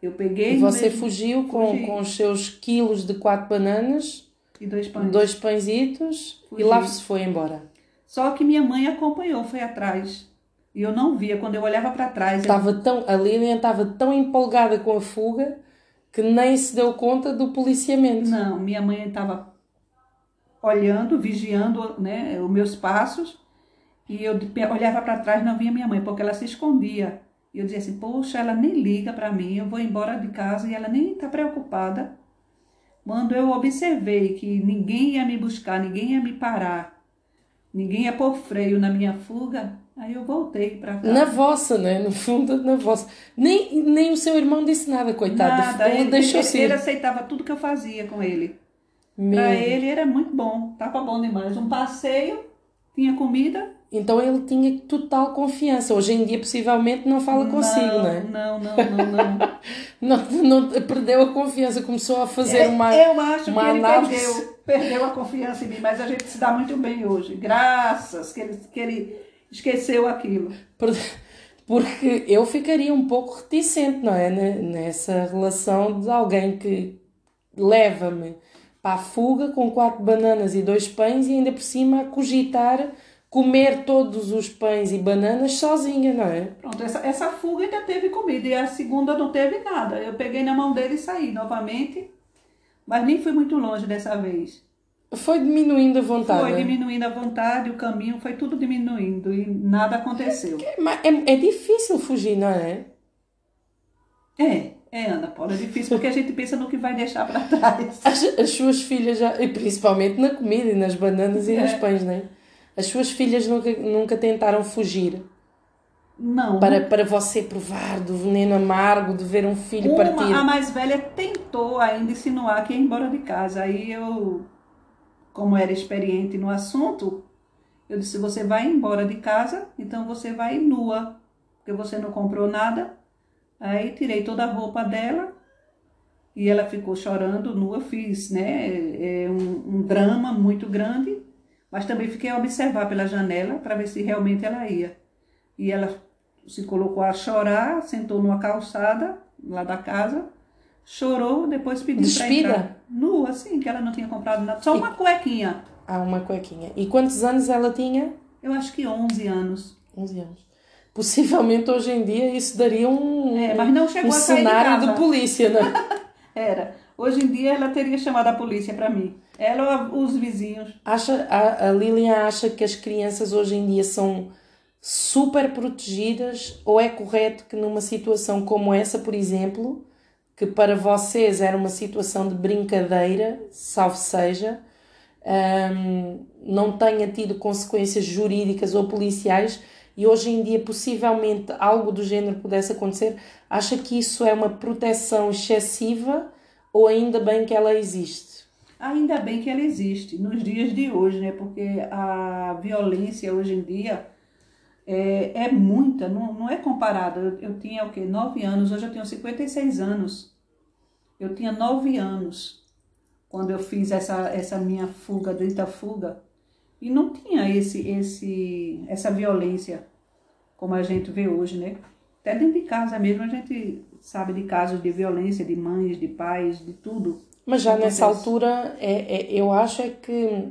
Eu peguei E você mesmo- fugiu com, Fugi. com os seus quilos de quatro bananas, e dois pães. dois pãezitos Fugi. e lá se foi embora. Só que minha mãe acompanhou, foi atrás. E eu não via, quando eu olhava para trás, eu- Estava tão, a Lilian estava tão empolgada com a fuga que nem se deu conta do policiamento. não, minha mãe estava olhando, vigiando né, os meus passos. E eu olhava para trás, não via minha mãe, porque ela se escondia. E eu dizia assim: Poxa, ela nem liga para mim, eu vou embora de casa e ela nem está preocupada. Quando eu observei que ninguém ia me buscar, ninguém ia me parar, ninguém ia pôr freio na minha fuga, aí eu voltei para casa. Na vossa, né? No fundo, na vossa. Nem, nem o seu irmão disse nada, coitado. Nada, ele, ele, deixou-se ele, ele ir. aceitava tudo que eu fazia com ele. Para ele era muito bom, tava bom demais. Um passeio, tinha comida. Então ele tinha total confiança. Hoje em dia, possivelmente, não fala consigo, não, não é? Não, não, não, não. Não, não, perdeu a confiança, começou a fazer É, uma. eu acho uma que ele análise. perdeu, perdeu a confiança em mim, mas a gente se dá muito bem hoje. Graças que ele, que ele esqueceu aquilo. Por- Porque eu ficaria um pouco reticente, não é? Ne- Nessa relação de alguém que leva-me para a fuga com quatro bananas e dois pães e ainda por cima a cogitar comer todos os pães e bananas sozinha, não é? Pronto, essa, essa fuga ainda teve comida e a segunda não teve nada. Eu peguei na mão dele e saí novamente, mas nem fui muito longe dessa vez. Foi diminuindo a vontade. Foi é? diminuindo a vontade, o caminho foi tudo diminuindo e nada aconteceu. Mas é, é difícil fugir, não é? É, é, Ana Paula, é difícil porque a gente pensa no que vai deixar para trás. As, as suas filhas, já, e principalmente na comida e nas bananas e É. nos pães, não é? As suas filhas nunca, nunca tentaram fugir Não. para, para você provar do veneno amargo de ver um filho Uma, partir. a mais velha tentou ainda insinuar que ia embora de casa. Aí eu, como era experiente no assunto, eu disse: você vai embora de casa, então você vai nua, porque você não comprou nada. Aí tirei toda a roupa dela e ela ficou chorando nua. Fiz né, é, um, um drama muito grande, mas também fiquei a observar pela janela para ver se realmente ela ia. E ela se colocou a chorar, sentou numa calçada lá da casa, chorou, depois pediu pra entrar. Nua, assim, que ela não tinha comprado nada. Só uma cuequinha. Ah, uma cuequinha. E quantos anos ela tinha? Eu acho que 11 anos. 11 anos. Possivelmente hoje em dia isso daria um, É, mas não chegou um a sair de cenário de, casa. polícia, né? Era. Hoje em dia ela teria chamado a polícia pra mim. Ela ou os vizinhos. Acha, a, a Lilian acha que as crianças hoje em dia são super protegidas ou é correto que numa situação como essa, por exemplo, que para vocês era uma situação de brincadeira, salvo seja, hum, não tenha tido consequências jurídicas ou policiais e hoje em dia possivelmente algo do género pudesse acontecer, acha que isso é uma proteção excessiva ou ainda bem que ela existe? Ainda bem que ela existe nos dias de hoje, né? Porque a violência hoje em dia é, é muita, não, não é comparada. Eu, eu tinha o quê? 9 anos, hoje eu tenho 56 anos. Eu tinha 9 anos quando eu fiz essa, essa minha fuga, dita fuga. E não tinha esse, esse, essa violência como a gente vê hoje, né? Até dentro de casa mesmo a gente sabe de casos de violência, de mães, de pais, de tudo. Mas já nessa altura, é, é- eu acho é que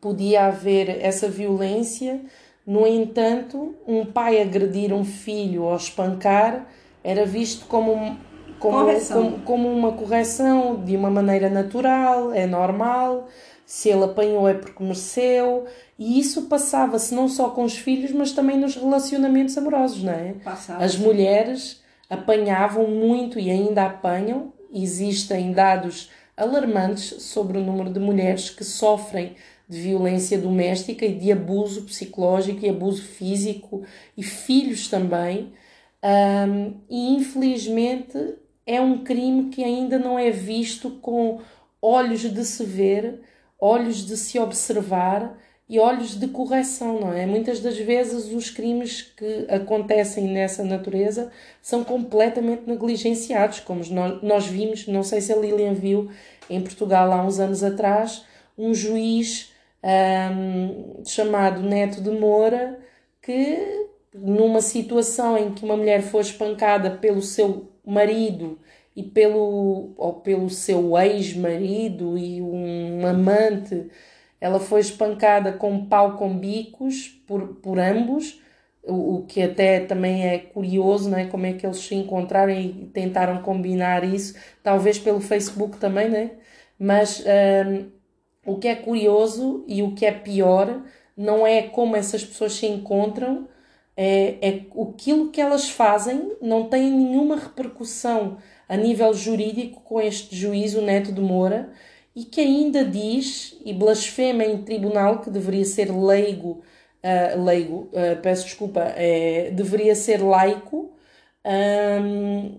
podia haver essa violência. No entanto, um pai agredir um filho ou espancar era visto como, um- como, como, como uma correção de uma maneira natural, é normal. Se ele apanhou é porque mereceu. E isso passava-se não só com os filhos, mas também nos relacionamentos amorosos, não é? Passava. As mulheres apanhavam muito e ainda apanham. Existem dados alarmantes sobre o número de mulheres que sofrem de violência doméstica e de abuso psicológico e abuso físico e filhos também. Ahm, e infelizmente é um crime que ainda não é visto com olhos de se ver, olhos de se observar e olhos de correção, não é? Muitas das vezes os crimes que acontecem nessa natureza são completamente negligenciados, como nós, vimos, não sei se a Lilian viu, em Portugal há uns anos atrás, um juiz ahm, chamado Neto de Moura que numa situação em que uma mulher foi espancada pelo seu marido e pelo ou pelo seu ex-marido e um amante, ela foi espancada com pau com bicos por, por ambos, o, o que até também é curioso, não é? Como é que eles se encontraram e tentaram combinar isso, talvez pelo Facebook também, né? Mas hum, o que é curioso e o que é pior não é como essas pessoas se encontram, é, é aquilo que elas fazem não tem nenhuma repercussão a nível jurídico com este juiz, o Neto de Moura, e que ainda diz e blasfema em tribunal que deveria ser leigo, ah, leigo, ah, peço desculpa, é, deveria ser laico, ahm,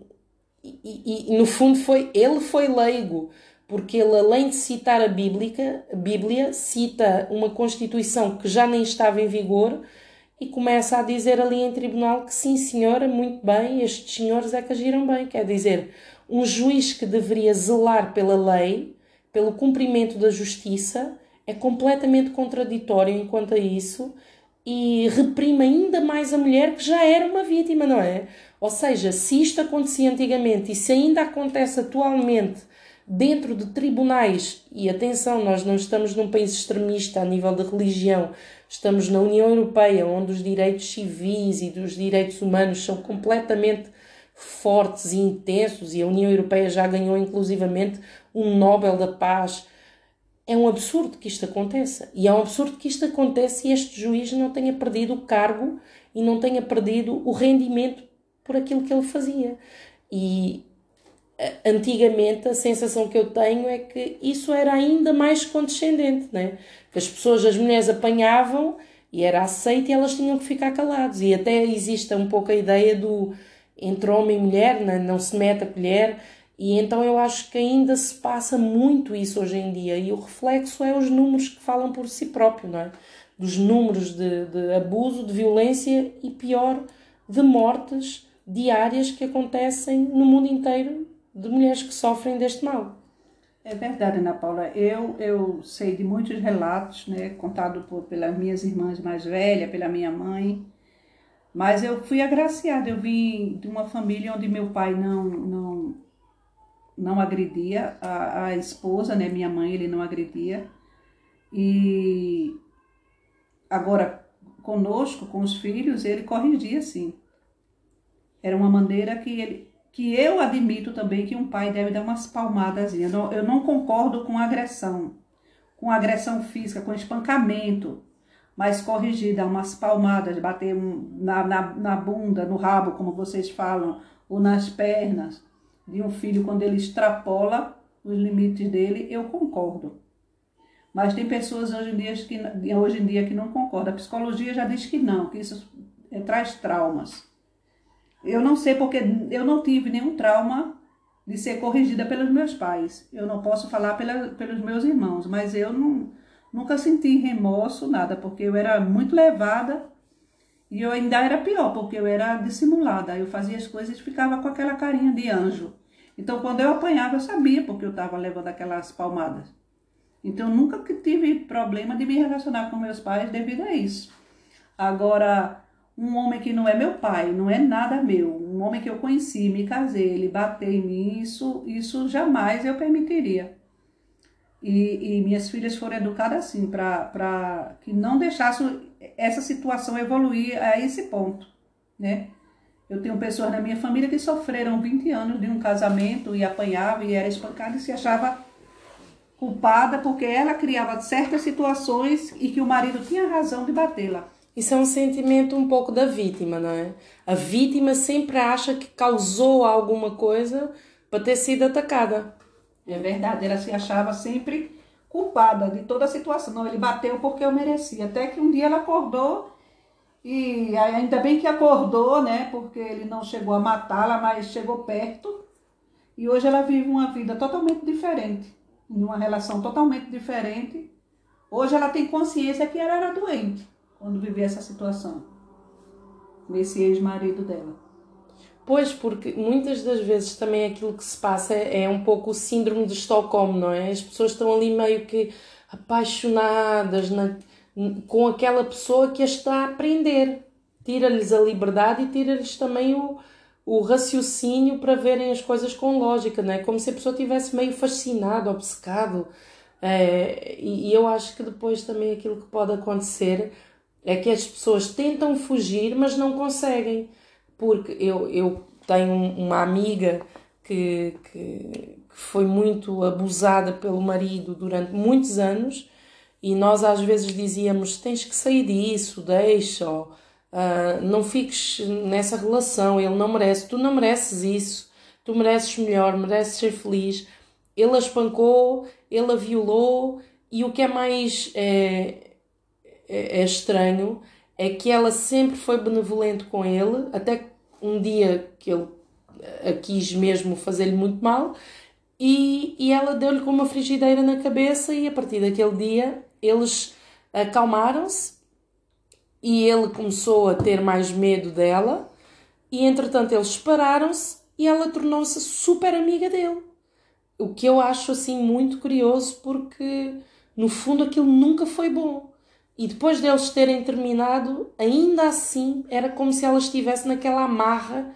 e, e- no fundo foi ele foi leigo porque ele além de citar a Bíblia, a Bíblia cita uma constituição que já nem estava em vigor e começa a dizer ali em tribunal que sim senhora, muito bem, estes senhores é que agiram bem, quer dizer, um juiz que deveria zelar pela lei, pelo cumprimento da justiça, é completamente contraditório enquanto a isso e reprime ainda mais a mulher que já era uma vítima, não é? Ou seja, se isto acontecia antigamente e se ainda acontece atualmente dentro de tribunais, e atenção, nós não estamos num país extremista a nível de religião, estamos na União Europeia, onde os direitos civis e dos direitos humanos são completamente fortes e intensos, e a União Europeia já ganhou inclusivamente um Nobel da Paz. É um absurdo que isto aconteça. E é um absurdo que isto aconteça e este juiz não tenha perdido o cargo e não tenha perdido o rendimento por aquilo que ele fazia. E a- antigamente a sensação que eu tenho é que isso era ainda mais condescendente, né? Que as pessoas, as mulheres apanhavam e era aceito e elas tinham que ficar caladas. E até existe um pouco a ideia do entre homem e mulher, né? não se mete a colher. E então eu acho que ainda se passa muito isso hoje em dia. E o reflexo é os números que falam por si próprio, não é? Dos números de, de abuso, de violência e pior, de mortes diárias que acontecem no mundo inteiro de mulheres que sofrem deste mal. É verdade, Ana Paula. Eu, eu sei de muitos relatos, né, contado por, pelas minhas irmãs mais velhas, pela minha mãe, mas eu fui agraciada. Eu vim de uma família onde meu pai não, não, não agredia a, a esposa, né? Minha mãe, ele não agredia. E agora, conosco, com os filhos, ele corrigia sim. Era uma maneira que ele, que eu admito também que um pai deve dar umas palmadas. Eu não, eu não concordo com agressão, com agressão física, com espancamento, mas corrigir, dar umas palmadas, bater na, na, na bunda, no rabo, como vocês falam, ou nas pernas de um filho quando ele extrapola os limites dele, eu concordo. Mas tem pessoas hoje em dia que, hoje em dia que não concordam. A psicologia já diz que não, que isso é, traz traumas. Eu não sei porque eu não tive nenhum trauma de ser corrigida pelos meus pais. Eu não posso falar pela, pelos meus irmãos, mas eu não, nunca senti remorso, nada, porque eu era muito levada e eu ainda era pior, porque eu era dissimulada. Eu fazia as coisas e ficava com aquela carinha de anjo. Então, quando eu apanhava, eu sabia porque eu estava levando aquelas palmadas. Então, nunca tive problema de me relacionar com meus pais devido a isso. Agora, um homem que não é meu pai, não é nada meu, um homem que eu conheci, me casei, ele bateu em mim, isso, isso jamais eu permitiria. E, e minhas filhas foram educadas assim, para que não deixasse essa situação evoluir a esse ponto, né? Eu tenho pessoas na minha família que sofreram 20 anos de um casamento e apanhava e era espancada e se achava culpada porque ela criava certas situações e que o marido tinha razão de batê-la. Isso é um sentimento um pouco da vítima, não é? A vítima sempre acha que causou alguma coisa para ter sido atacada. É verdade, ela se achava sempre culpada de toda a situação. Não, ele bateu porque eu merecia. Até que um dia ela acordou e ainda bem que acordou, né? Porque ele não chegou a matá-la, mas chegou perto. E hoje ela vive uma vida totalmente diferente, em uma relação totalmente diferente. Hoje ela tem consciência que ela era doente quando vivia essa situação. Esse ex-marido dela. Pois, porque muitas das vezes também aquilo que se passa é, um pouco o síndrome de Estocolmo, não é? As pessoas estão ali meio que apaixonadas na, com aquela pessoa que as está a aprender. Tira-lhes a liberdade e tira-lhes também o, o raciocínio para verem as coisas com lógica, não é? Como se a pessoa tivesse meio fascinado, obcecado. É, e, e eu acho que depois também aquilo que pode acontecer é que as pessoas tentam fugir, mas não conseguem porque eu, eu tenho uma amiga que, que, que foi muito abusada pelo marido durante muitos anos e nós às vezes dizíamos tens que sair disso, deixa-o, uh, não fiques nessa relação, ele não merece, tu não mereces isso, tu mereces melhor, mereces ser feliz. Ele a espancou, ele a violou e o que é mais é, é, é estranho é que ela sempre foi benevolente com ele, até um dia que ele a quis mesmo fazer-lhe muito mal, e, e ela deu-lhe com uma frigideira na cabeça, e a partir daquele dia eles acalmaram-se e ele começou a ter mais medo dela, e entretanto eles separaram-se e ela tornou-se super amiga dele. O que eu acho assim muito curioso porque no fundo aquilo nunca foi bom. E depois deles terem terminado, ainda assim era como se ela estivesse naquela amarra,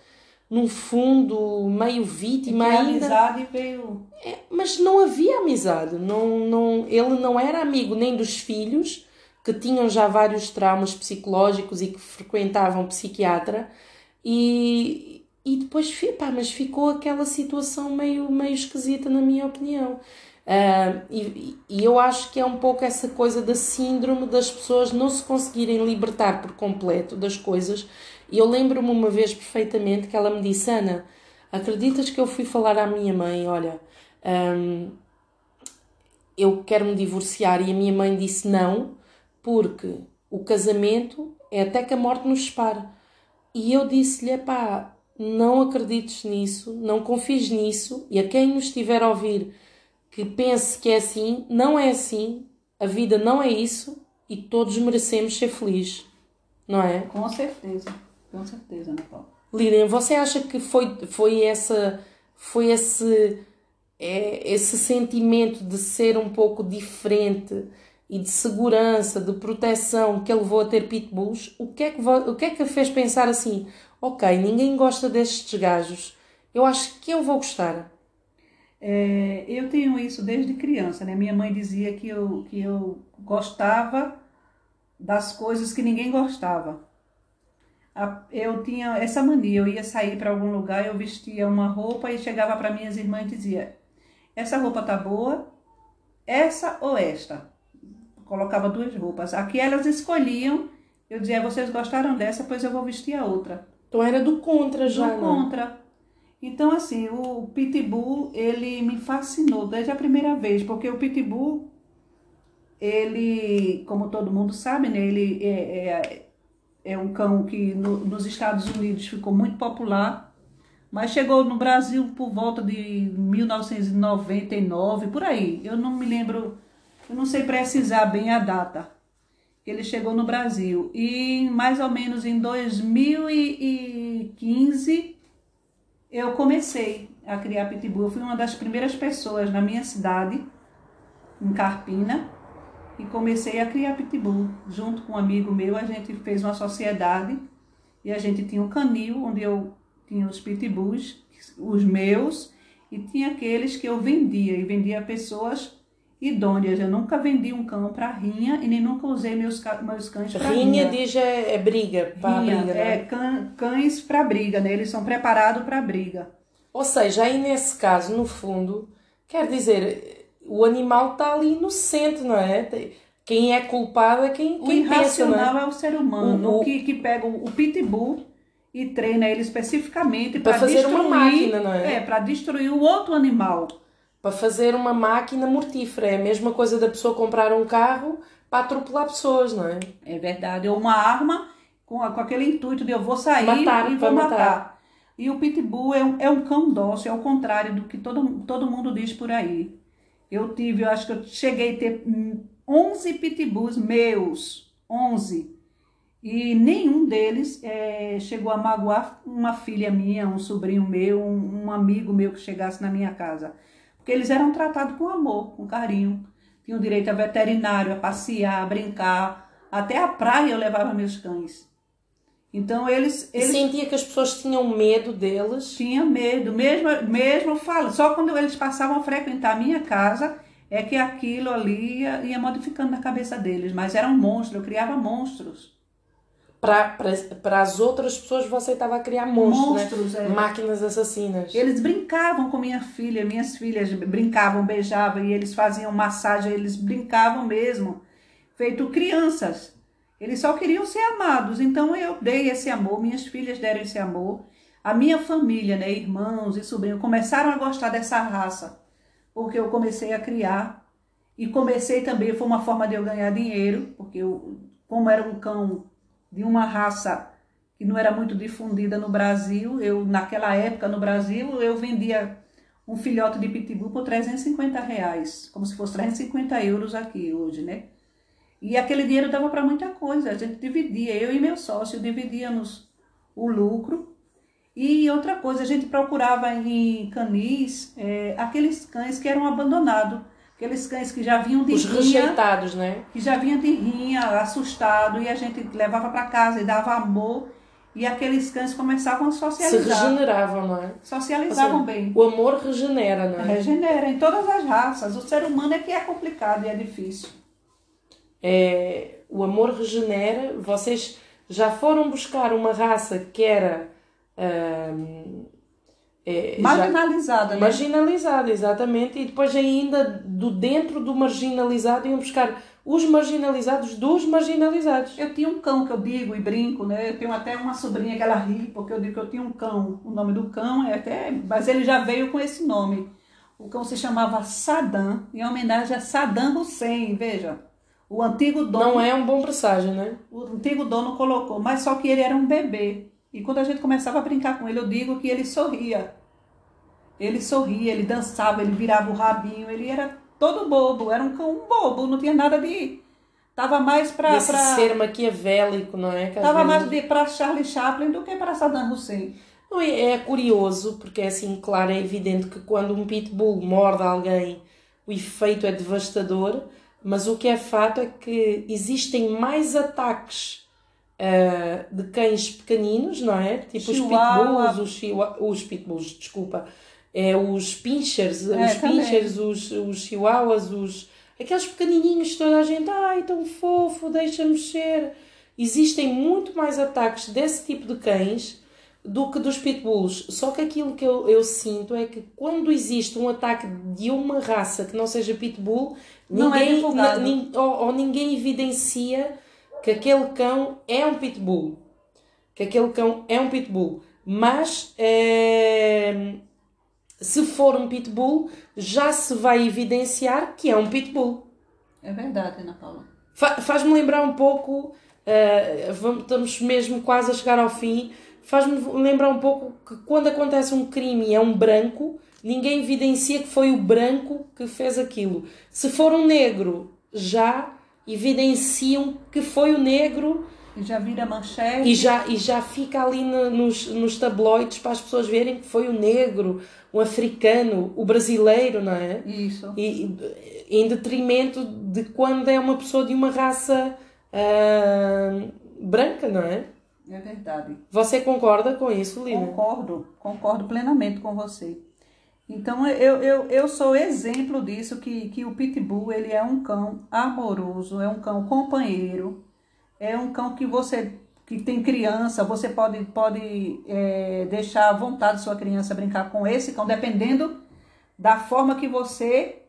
num fundo, meio vítima. E ainda. amizade veio. É, mas não havia amizade. Não, não, ele não era amigo nem dos filhos, que tinham já vários traumas psicológicos e que frequentavam psiquiatra. E, e depois, pá, mas ficou aquela situação meio, meio esquisita, na minha opinião. Uh, e, e, eu acho que é um pouco essa coisa da síndrome das pessoas não se conseguirem libertar por completo das coisas. E eu lembro-me uma vez perfeitamente que ela me disse: Ana, acreditas que eu fui falar à minha mãe? Olha, um, eu quero me divorciar. E a minha mãe disse: não, porque o casamento é até que a morte nos separe. E eu disse-lhe: pá, não acredites nisso, não confies nisso. E a quem nos estiver a ouvir que pense que é assim, não é assim, a vida não é isso e todos merecemos ser felizes, não é? Com certeza, com certeza, Ana Paula. Lilian, você acha que foi, foi essa foi esse é, esse sentimento de ser um pouco diferente e de segurança, de proteção que ele levou a ter pitbulls? O que é que o que é que a fez pensar assim? Ok, ninguém gosta destes gajos. Eu acho que eu vou gostar. É, eu tenho isso desde criança, né? Minha mãe dizia que eu, que eu gostava das coisas que ninguém gostava. Eu tinha essa mania, eu ia sair para algum lugar, eu vestia uma roupa e chegava para minhas irmãs e dizia: Essa roupa tá boa? Essa ou esta? Colocava duas roupas. Aqui elas escolhiam, eu dizia: Vocês gostaram dessa, pois eu vou vestir a outra. Então era do contra já. Do contra. Então, assim, o Pitbull, ele me fascinou desde a primeira vez, porque o Pitbull, ele, como todo mundo sabe, né, ele é, é, é um cão que no, nos Estados Unidos ficou muito popular, mas chegou no Brasil por volta de 1999, por aí. Eu não me lembro, eu não sei precisar bem a data que ele chegou no Brasil. E mais ou menos em 2015 eu comecei a criar pitbull. Eu fui uma das primeiras pessoas na minha cidade, em Carpina, e comecei a criar pitbull. Junto com um amigo meu, a gente fez uma sociedade e a gente tinha um canil onde eu tinha os pitbulls, os meus, e tinha aqueles que eu vendia, e vendia a pessoas idôneas. Eu nunca vendi um cão para rinha e nem nunca usei meus, meus cães para rinha. Rinha diz é, é briga, para briga, né? É cã, cães para briga, né? Eles são preparados para briga. Ou seja, aí nesse caso, no fundo, quer dizer, o animal está ali inocente, não é? Quem é culpado é quem, quem o pensa, não é? é o ser humano, o, o... Que, que pega o, pitbull e treina ele especificamente para fazer destruir, uma máquina, não é? É, para destruir o outro animal para fazer uma máquina mortífera. É a mesma coisa da pessoa comprar um carro para atropelar pessoas, não é? É verdade. Ou uma arma com, com aquele intuito de eu vou sair matar, e vou matar. matar. E o pitbull é um, é um cão dócil, é o contrário do que todo, todo mundo diz por aí. Eu tive, eu acho que eu cheguei a ter 11 pitbulls meus, 11. E nenhum deles é, chegou a magoar uma filha minha, um sobrinho meu, um, um amigo meu que chegasse na minha casa. Porque eles eram tratados com amor, com carinho. Tinham direito a veterinário, a passear, a brincar. Até a praia eu levava meus cães. Então eles, eles sentia que as pessoas tinham medo deles. Tinha medo, mesmo mesmo falo, só quando eles passavam a frequentar a minha casa é que aquilo ali ia, ia modificando na cabeça deles, mas era um monstro, eu criava monstros para as outras pessoas você estava a criar monstros, né? monstros né? é. máquinas assassinas. Eles brincavam com minha filha, minhas filhas brincavam, beijavam e eles faziam massagem, eles brincavam mesmo, feito crianças. Eles só queriam ser amados, então eu dei esse amor, minhas filhas deram esse amor. A minha família, né, irmãos e sobrinhos, começaram a gostar dessa raça, porque eu comecei a criar e comecei também, foi uma forma de eu ganhar dinheiro, porque eu, como era um cão de uma raça que não era muito difundida no Brasil. Eu, naquela época, no Brasil, eu vendia um filhote de pitbull por 350 reais, como se fosse 350 euros aqui hoje, né? E aquele dinheiro dava para muita coisa, a gente dividia, eu e meu sócio dividíamos o lucro. E outra coisa, a gente procurava em canis é, aqueles cães que eram abandonados Aqueles cães que já vinham de Os rinha. rejeitados, né? Que já vinham de rinha, assustado, e a gente levava para casa e dava amor. E aqueles cães começavam a socializar. Se regeneravam, não é? Socializavam assim, bem. O amor regenera, não é? Regenera, em todas as raças. O ser humano é que é complicado e é difícil. É, o amor regenera. Vocês já foram buscar uma raça que era. Hum, é, marginalizada, né? Marginalizada, exatamente. E depois ainda do dentro do marginalizado iam buscar os marginalizados dos marginalizados. Eu tinha um cão que eu digo e brinco, né? Eu tenho até uma sobrinha que ela ri, porque eu digo que eu tinha um cão. O nome do cão é até. Mas ele já veio com esse nome. O cão se chamava Saddam, em homenagem a Saddam Hussein, veja. O antigo dono. Não é um bom presságio, né? O antigo dono colocou, mas só que ele era um bebê. E quando a gente começava a brincar com ele, eu digo que ele sorria. Ele sorria, ele dançava, ele virava o rabinho, ele era todo bobo, era um cão bobo, não tinha nada de. Tava mais para. Esse pra... ser maquiavélico, não é? Que Tava vezes... mais para Charlie Chaplin do que para Saddam Hussein. Não, é, é curioso, porque é assim, claro, é evidente que quando um pitbull morde alguém, o efeito é devastador, mas o que é fato é que existem mais ataques uh, de cães pequeninos, não é? Tipo Chihuahua. os pitbulls, os, os pitbulls, desculpa, é os pinchers, É, os também. pinchers, os, os chihuahuas, os, aqueles pequenininhos, toda a gente, ai, tão fofo, deixa mexer. Existem muito mais ataques desse tipo de cães do que dos pitbulls. Só que aquilo que eu, eu sinto é que quando existe um ataque de uma raça que não seja pitbull, Não é ninguém, nin- ou, ou ninguém evidencia que aquele cão é um pitbull. Que aquele cão é um pitbull. Mas eh, se for um pitbull, já se vai evidenciar que é um pitbull. É verdade, Ana Paula. Fa- Faz-me lembrar um pouco, eh, vamos- estamos mesmo quase a chegar ao fim, faz-me lembrar um pouco que quando acontece um crime e é um branco, ninguém evidencia que foi o branco que fez aquilo. Se for um negro, já evidenciam que foi o negro E já vira manchete. e já, e já fica ali no- nos, nos tabloides para as pessoas verem que foi o negro, o africano, o brasileiro, não é? Isso. E, em detrimento de quando é uma pessoa de uma raça ah, branca, não é? É verdade. Você concorda com isso, Lina? Concordo, concordo plenamente com você. Então, eu, eu, eu sou exemplo disso, que, que o Pitbull, ele é um cão amoroso, é um cão companheiro, é um cão que você, que tem criança, você pode, pode é, deixar à vontade sua criança brincar com esse cão, dependendo da forma que você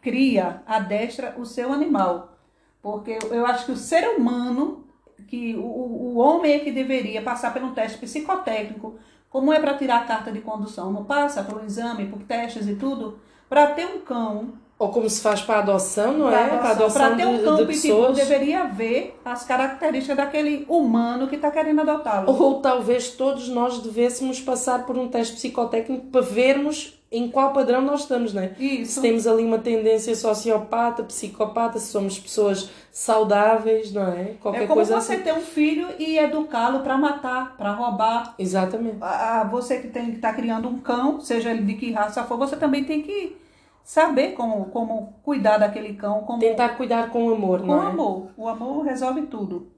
cria, adestra o seu animal. Porque eu- acho que o ser humano, que o, o homem é que deveria passar por um teste psicotécnico, como é para tirar a carta de condução, não passa um exame, por testes e tudo, para ter um cão, Ou como se faz para adoção, não é? Para a para adoção ter um de, cão de pitbull, pessoas. deveria ver as características daquele humano que está querendo adotá-lo. Ou talvez todos nós devêssemos passar por um teste psicotécnico para vermos em qual padrão nós estamos, não é? Isso. Se temos ali uma tendência sociopata, psicopata, se somos pessoas saudáveis, não é? Qualquer É como coisa você assim. ter um filho e educá-lo para matar, para roubar. Exatamente. A- a- você que tem que estar criando um cão, seja ele de que raça for, você também tem que saber como, como cuidar daquele cão, como Tentar cuidar com amor, com não é? amor. O amor resolve tudo.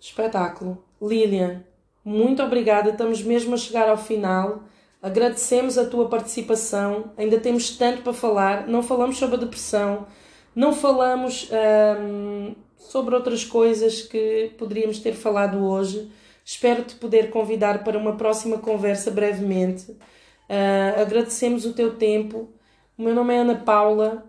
Espetáculo. Lilian, muito obrigada. Estamos mesmo a chegar ao final. Agradecemos a tua participação. Ainda temos tanto para falar. Não falamos sobre a depressão. Não falamos ahm, sobre outras coisas que poderíamos ter falado hoje. Espero te poder convidar para uma próxima conversa brevemente. Ah, agradecemos o teu tempo. O meu nome é Ana Paula,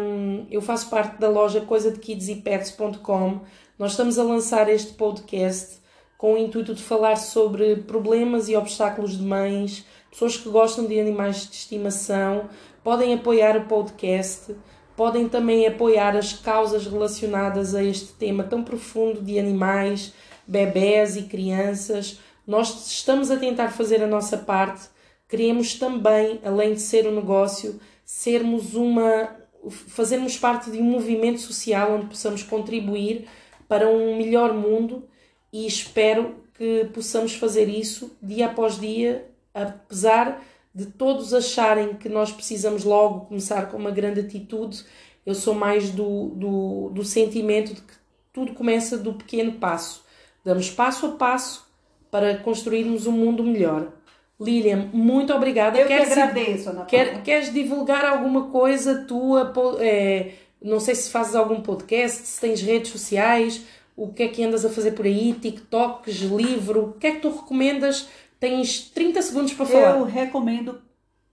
hum, eu faço parte da loja coisadekidsypets.com. Nós estamos a lançar este podcast com o intuito de falar sobre problemas e obstáculos de mães, pessoas que gostam de animais de estimação, podem apoiar o podcast, podem também apoiar as causas relacionadas a este tema tão profundo de animais, bebés e crianças. Nós estamos a tentar fazer a nossa parte. Queremos também, além de ser um negócio, sermos uma fazermos parte de um movimento social onde possamos contribuir para um melhor mundo e espero que possamos fazer isso dia após dia, apesar de todos acharem que nós precisamos logo começar com uma grande atitude, eu sou mais do, do, do sentimento de que tudo começa do pequeno passo. Damos passo a passo para construirmos um mundo melhor. Lilian, muito obrigada. Eu que Queres- agradeço, Ana Paula. Quer, queres divulgar alguma coisa tua? é, não sei se fazes algum podcast, se tens redes sociais, o que é que andas a fazer por aí, TikToks, livro, o que é que tu recomendas? Tens 30 segundos para falar. Eu recomendo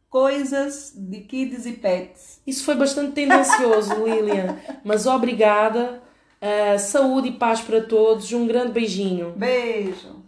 coisas de kids e pets. Isso foi bastante tendencioso, Lilian, mas obrigada. Ah, saúde e paz para todos. Um grande beijinho. Beijo.